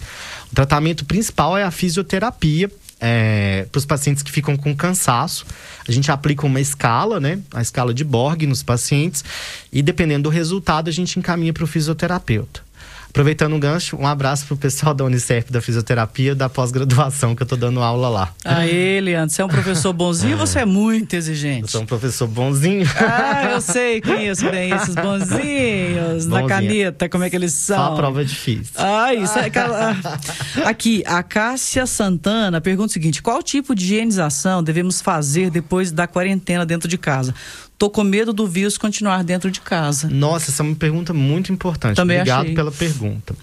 O tratamento principal é a fisioterapia, é, para os pacientes que ficam com cansaço. A gente aplica uma escala, né? A escala de Borg nos pacientes. E dependendo do resultado, a gente encaminha para o fisioterapeuta. Aproveitando o gancho, um abraço pro pessoal da Unicef da fisioterapia da pós-graduação, que eu tô dando aula lá. Aí, Leandro, você é um professor bonzinho ou você é muito exigente? Eu sou um professor bonzinho. Ah, eu sei, conheço bem esses bonzinhos na Bonzinho. caneta, como é que eles são. Só a prova é difícil. Ah, isso é. Aqui, a Cássia Santana pergunta o seguinte: qual tipo de higienização devemos fazer depois da quarentena dentro de casa? Tô com medo do vírus continuar dentro de casa. Nossa, essa é uma pergunta muito importante. Também Obrigado achei. pela pergunta.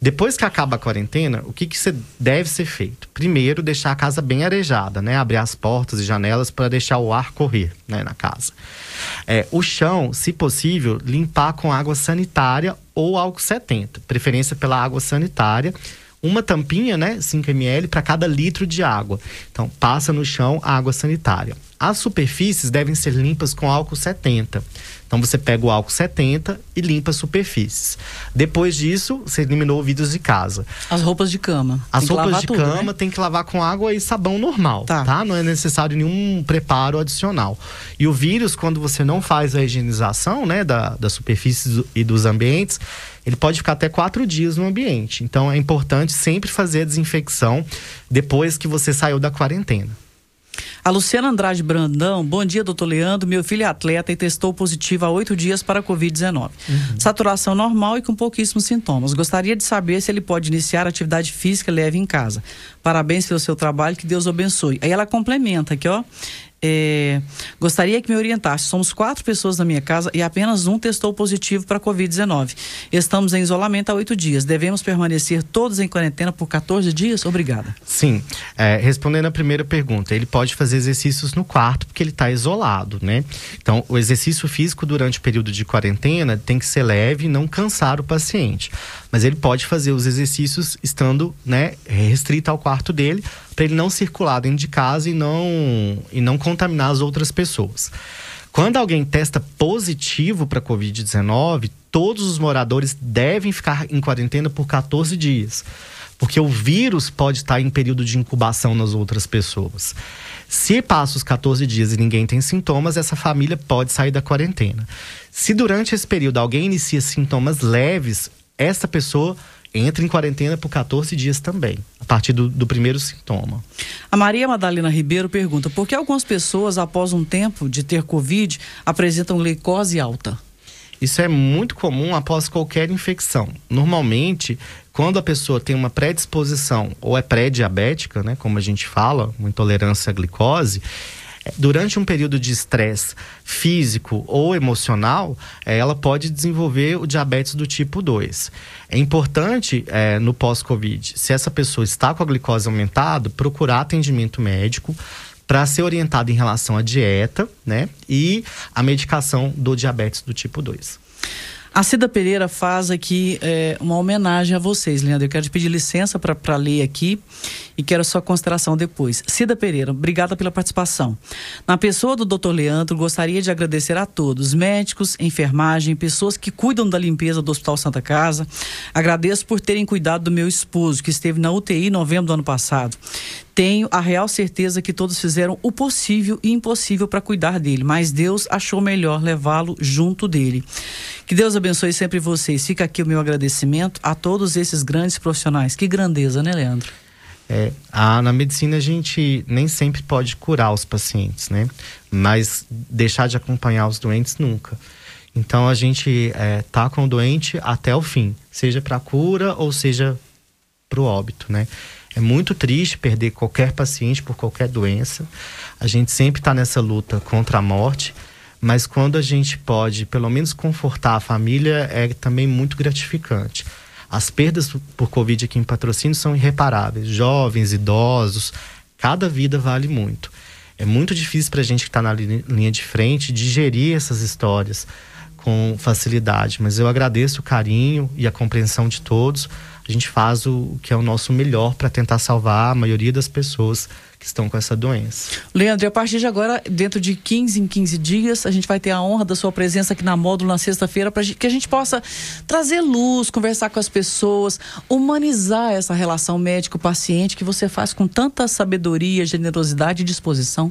Depois que acaba a quarentena, o que, que deve ser feito? Primeiro, deixar a casa bem arejada, né? Abrir as portas e janelas para deixar o ar correr né, na casa. É, o chão, se possível, limpar com água sanitária ou álcool 70. Preferência pela água sanitária. Uma tampinha, né? 5 ml para cada litro de água. Então, passa no chão a água sanitária. As superfícies devem ser limpas com álcool 70. Então você pega o álcool 70 e limpa as superfícies. Depois disso, você eliminou vidros de casa. As roupas de cama. As Tem roupas de tudo, cama né? tem que lavar com água e sabão normal, tá. Não é necessário nenhum preparo adicional. E o vírus, quando você não faz a higienização, né, da, das superfícies e dos ambientes, ele pode ficar até quatro dias no ambiente. Então é importante sempre fazer a desinfecção depois que você saiu da quarentena. A Luciana Andrade Brandão, bom dia, doutor Leandro. Meu filho é atleta e testou positivo há oito dias para a Covid-19. Saturação normal e com pouquíssimos sintomas. Gostaria de saber se ele pode iniciar atividade física leve em casa. Parabéns pelo seu trabalho, que Deus o abençoe. Aí ela complementa aqui, ó. É, gostaria que me orientasse. Somos quatro pessoas na minha casa e apenas um testou positivo para a Covid-19. Estamos em isolamento há oito dias. Devemos permanecer todos em quarentena por 14 dias? Obrigada. Sim, é, respondendo a primeira pergunta, ele pode fazer exercícios no quarto porque ele está isolado, né? Então, o exercício físico durante o período de quarentena tem que ser leve e não cansar o paciente. Mas ele pode fazer os exercícios estando, né, restrito ao quarto dele, para ele não circular dentro de casa e não e não contaminar as outras pessoas. Quando alguém testa positivo para COVID-19, todos os moradores devem ficar em quarentena por 14 dias. Porque o vírus pode estar em período de incubação nas outras pessoas. Se passa os 14 dias e ninguém tem sintomas, essa família pode sair da quarentena. Se durante esse período alguém inicia sintomas leves, essa pessoa entra em quarentena por 14 dias também, a partir do, do primeiro sintoma. A Maria Madalena Ribeiro pergunta: por que algumas pessoas, após um tempo de ter Covid, apresentam glicose alta? Isso é muito comum após qualquer infecção. Normalmente, quando a pessoa tem uma predisposição ou é pré-diabética, né, como a gente fala, uma intolerância à glicose, durante um período de estresse físico ou emocional, eh, ela pode desenvolver o diabetes do tipo 2. É importante eh, no pós-Covid, se essa pessoa está com a glicose aumentada, procurar atendimento médico para ser orientado em relação à dieta, né, e a medicação do diabetes do tipo 2. A Cida Pereira faz aqui é, uma homenagem a vocês, Leandro. Eu quero te pedir licença para ler aqui e quero a sua consideração depois. Cida Pereira, obrigada pela participação. Na pessoa do Dr. Leandro, gostaria de agradecer a todos, médicos, enfermagem, pessoas que cuidam da limpeza do Hospital Santa Casa. Agradeço por terem cuidado do meu esposo, que esteve na UTI em novembro do ano passado. Tenho a real certeza que todos fizeram o possível e impossível para cuidar dele, mas Deus achou melhor levá-lo junto dele. Que Deus abençoe sempre vocês. Fica aqui o meu agradecimento a todos esses grandes profissionais. Que grandeza, né, Leandro? É, a, na medicina a gente nem sempre pode curar os pacientes, né? Mas deixar de acompanhar os doentes nunca. Então a gente é, tá com o doente até o fim, seja para cura ou seja para o óbito, né? É muito triste perder qualquer paciente por qualquer doença. A gente sempre está nessa luta contra a morte, mas quando a gente pode, pelo menos, confortar a família, é também muito gratificante. As perdas por Covid aqui em patrocínio são irreparáveis. Jovens, idosos, cada vida vale muito. É muito difícil para a gente que está na li- linha de frente digerir essas histórias. com facilidade. Mas eu agradeço o carinho e a compreensão de todos. A gente faz o que é o nosso melhor para tentar salvar a maioria das pessoas que estão com essa doença. Leandro, e a partir de agora, dentro de 15 em 15 dias, a gente vai ter a honra da sua presença aqui na Módulo na sexta-feira para que a gente possa trazer luz, conversar com as pessoas, humanizar essa relação médico-paciente que você faz com tanta sabedoria, generosidade e disposição.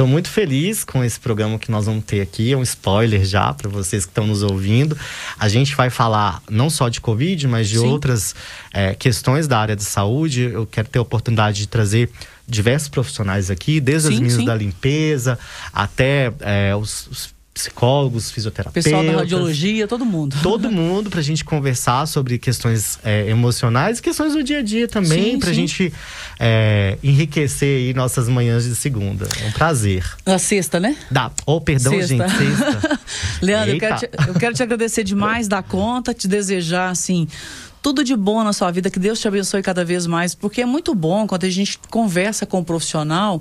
Estou muito feliz com esse programa que nós vamos ter aqui. É um spoiler já para vocês que estão nos ouvindo. A gente vai falar não só de Covid, mas de Sim. outras é, questões da área de saúde. Eu quero ter a oportunidade de trazer diversos profissionais aqui, desde sim, as meninas sim. da limpeza até é, os, os psicólogos, fisioterapeutas. Pessoal da radiologia, todo mundo. Todo mundo para a gente conversar sobre questões é, emocionais e questões do dia a dia também, para a gente é, enriquecer aí nossas manhãs de segunda. É um prazer. Na sexta, né? Dá. Oh, perdão, sexta. gente, sexta. Leandro, eu quero, te, eu quero te agradecer demais da conta, te desejar, assim tudo de bom na sua vida, que Deus te abençoe cada vez mais, porque é muito bom quando a gente conversa com um profissional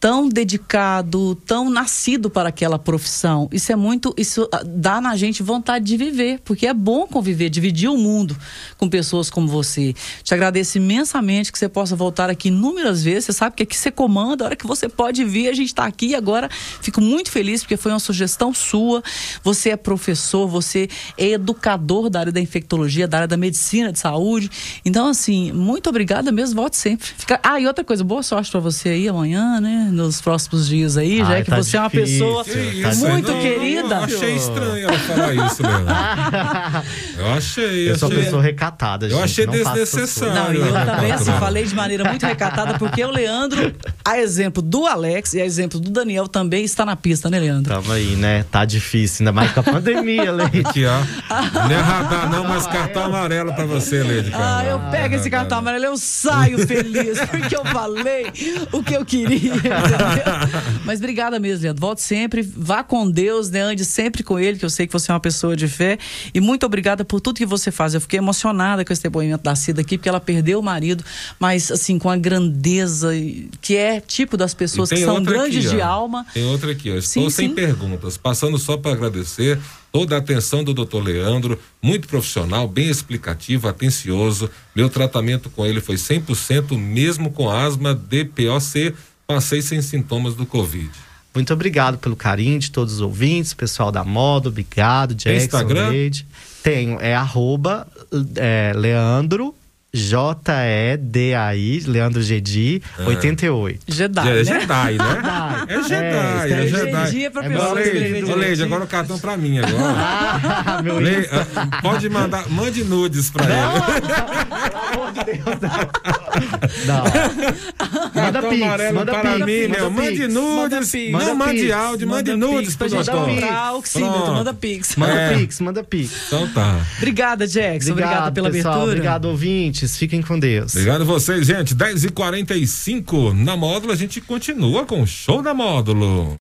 tão dedicado, tão nascido para aquela profissão. Isso é muito, isso ah, dá na gente vontade de viver, porque é bom conviver, dividir o mundo com pessoas como você. Te agradeço imensamente que você possa voltar aqui inúmeras vezes. Você sabe que aqui você comanda, a hora que você pode vir, a gente está aqui agora. Fico muito feliz porque foi uma sugestão sua. Você é professor, você é educador da área da infectologia, da área da medicina de saúde. Então, assim, muito obrigada mesmo. Volte sempre. Fica... Ah, e outra coisa, boa sorte para você aí amanhã, né? Nos próximos dias aí, Ai, já que tá você difícil. é uma pessoa tá muito não, querida. Eu achei estranho ela falar isso, mesmo. Eu achei. Eu sou uma pessoa recatada, gente. Eu achei desnecessário. Não, e eu também, assim, falei de maneira muito recatada, porque o Leandro, a exemplo do Alex e a exemplo do Daniel, também está na pista, né, Leandro? Tamo aí, né? Tá difícil, ainda mais com a pandemia, Leite. Aqui, ó. Não é radar, não, mas cartão amarelo pra você, Leite. Ah, eu pego esse cartão amarelo, eu saio feliz, porque eu falei o que eu queria. Mas obrigada mesmo, Leandro. Volte sempre, vá com Deus, né? Ande sempre com Ele, que eu sei que você é uma pessoa de fé. E muito obrigada por tudo que você faz. Eu fiquei emocionada com esse depoimento da Cida aqui, porque ela perdeu o marido, mas assim, com a grandeza que é tipo das pessoas que são grandes aqui, de alma. Tem outra aqui, ó. Estou sim, sem sim. perguntas, passando só para agradecer toda a atenção do doutor Leandro, muito profissional, bem explicativo, atencioso. Meu tratamento com ele foi 100%, mesmo com asma, DPOC passei sem sintomas do Covid. Muito obrigado pelo carinho de todos os ouvintes, pessoal da moda, obrigado, Jackson, Instagram? Leide. Tenho, é arroba é, Leandro J-E-D-A-I, Leandro Gedi, ah. 88. Jedi, é, né? Jedi, né? É Jedi, é, é, é Jedi. É pra é pessoa Leide, agora o cartão pra mim agora. Ah, meu Le, uh, Pode mandar, mande nudes pra não. ele. Pelo amor de Deus, não. não. Manda pix, amarelo manda para pix, mim, meu. Mande nudes, manda não mande áudio, mande nudes pro doutor. Manda pix. Manda pix, manda pix. Então tá. Obrigada, Jackson. Obrigado, pela abertura. Obrigado, ouvinte Fiquem com Deus. Obrigado a vocês, gente. 10h45 na módulo, a gente continua com o show da módulo.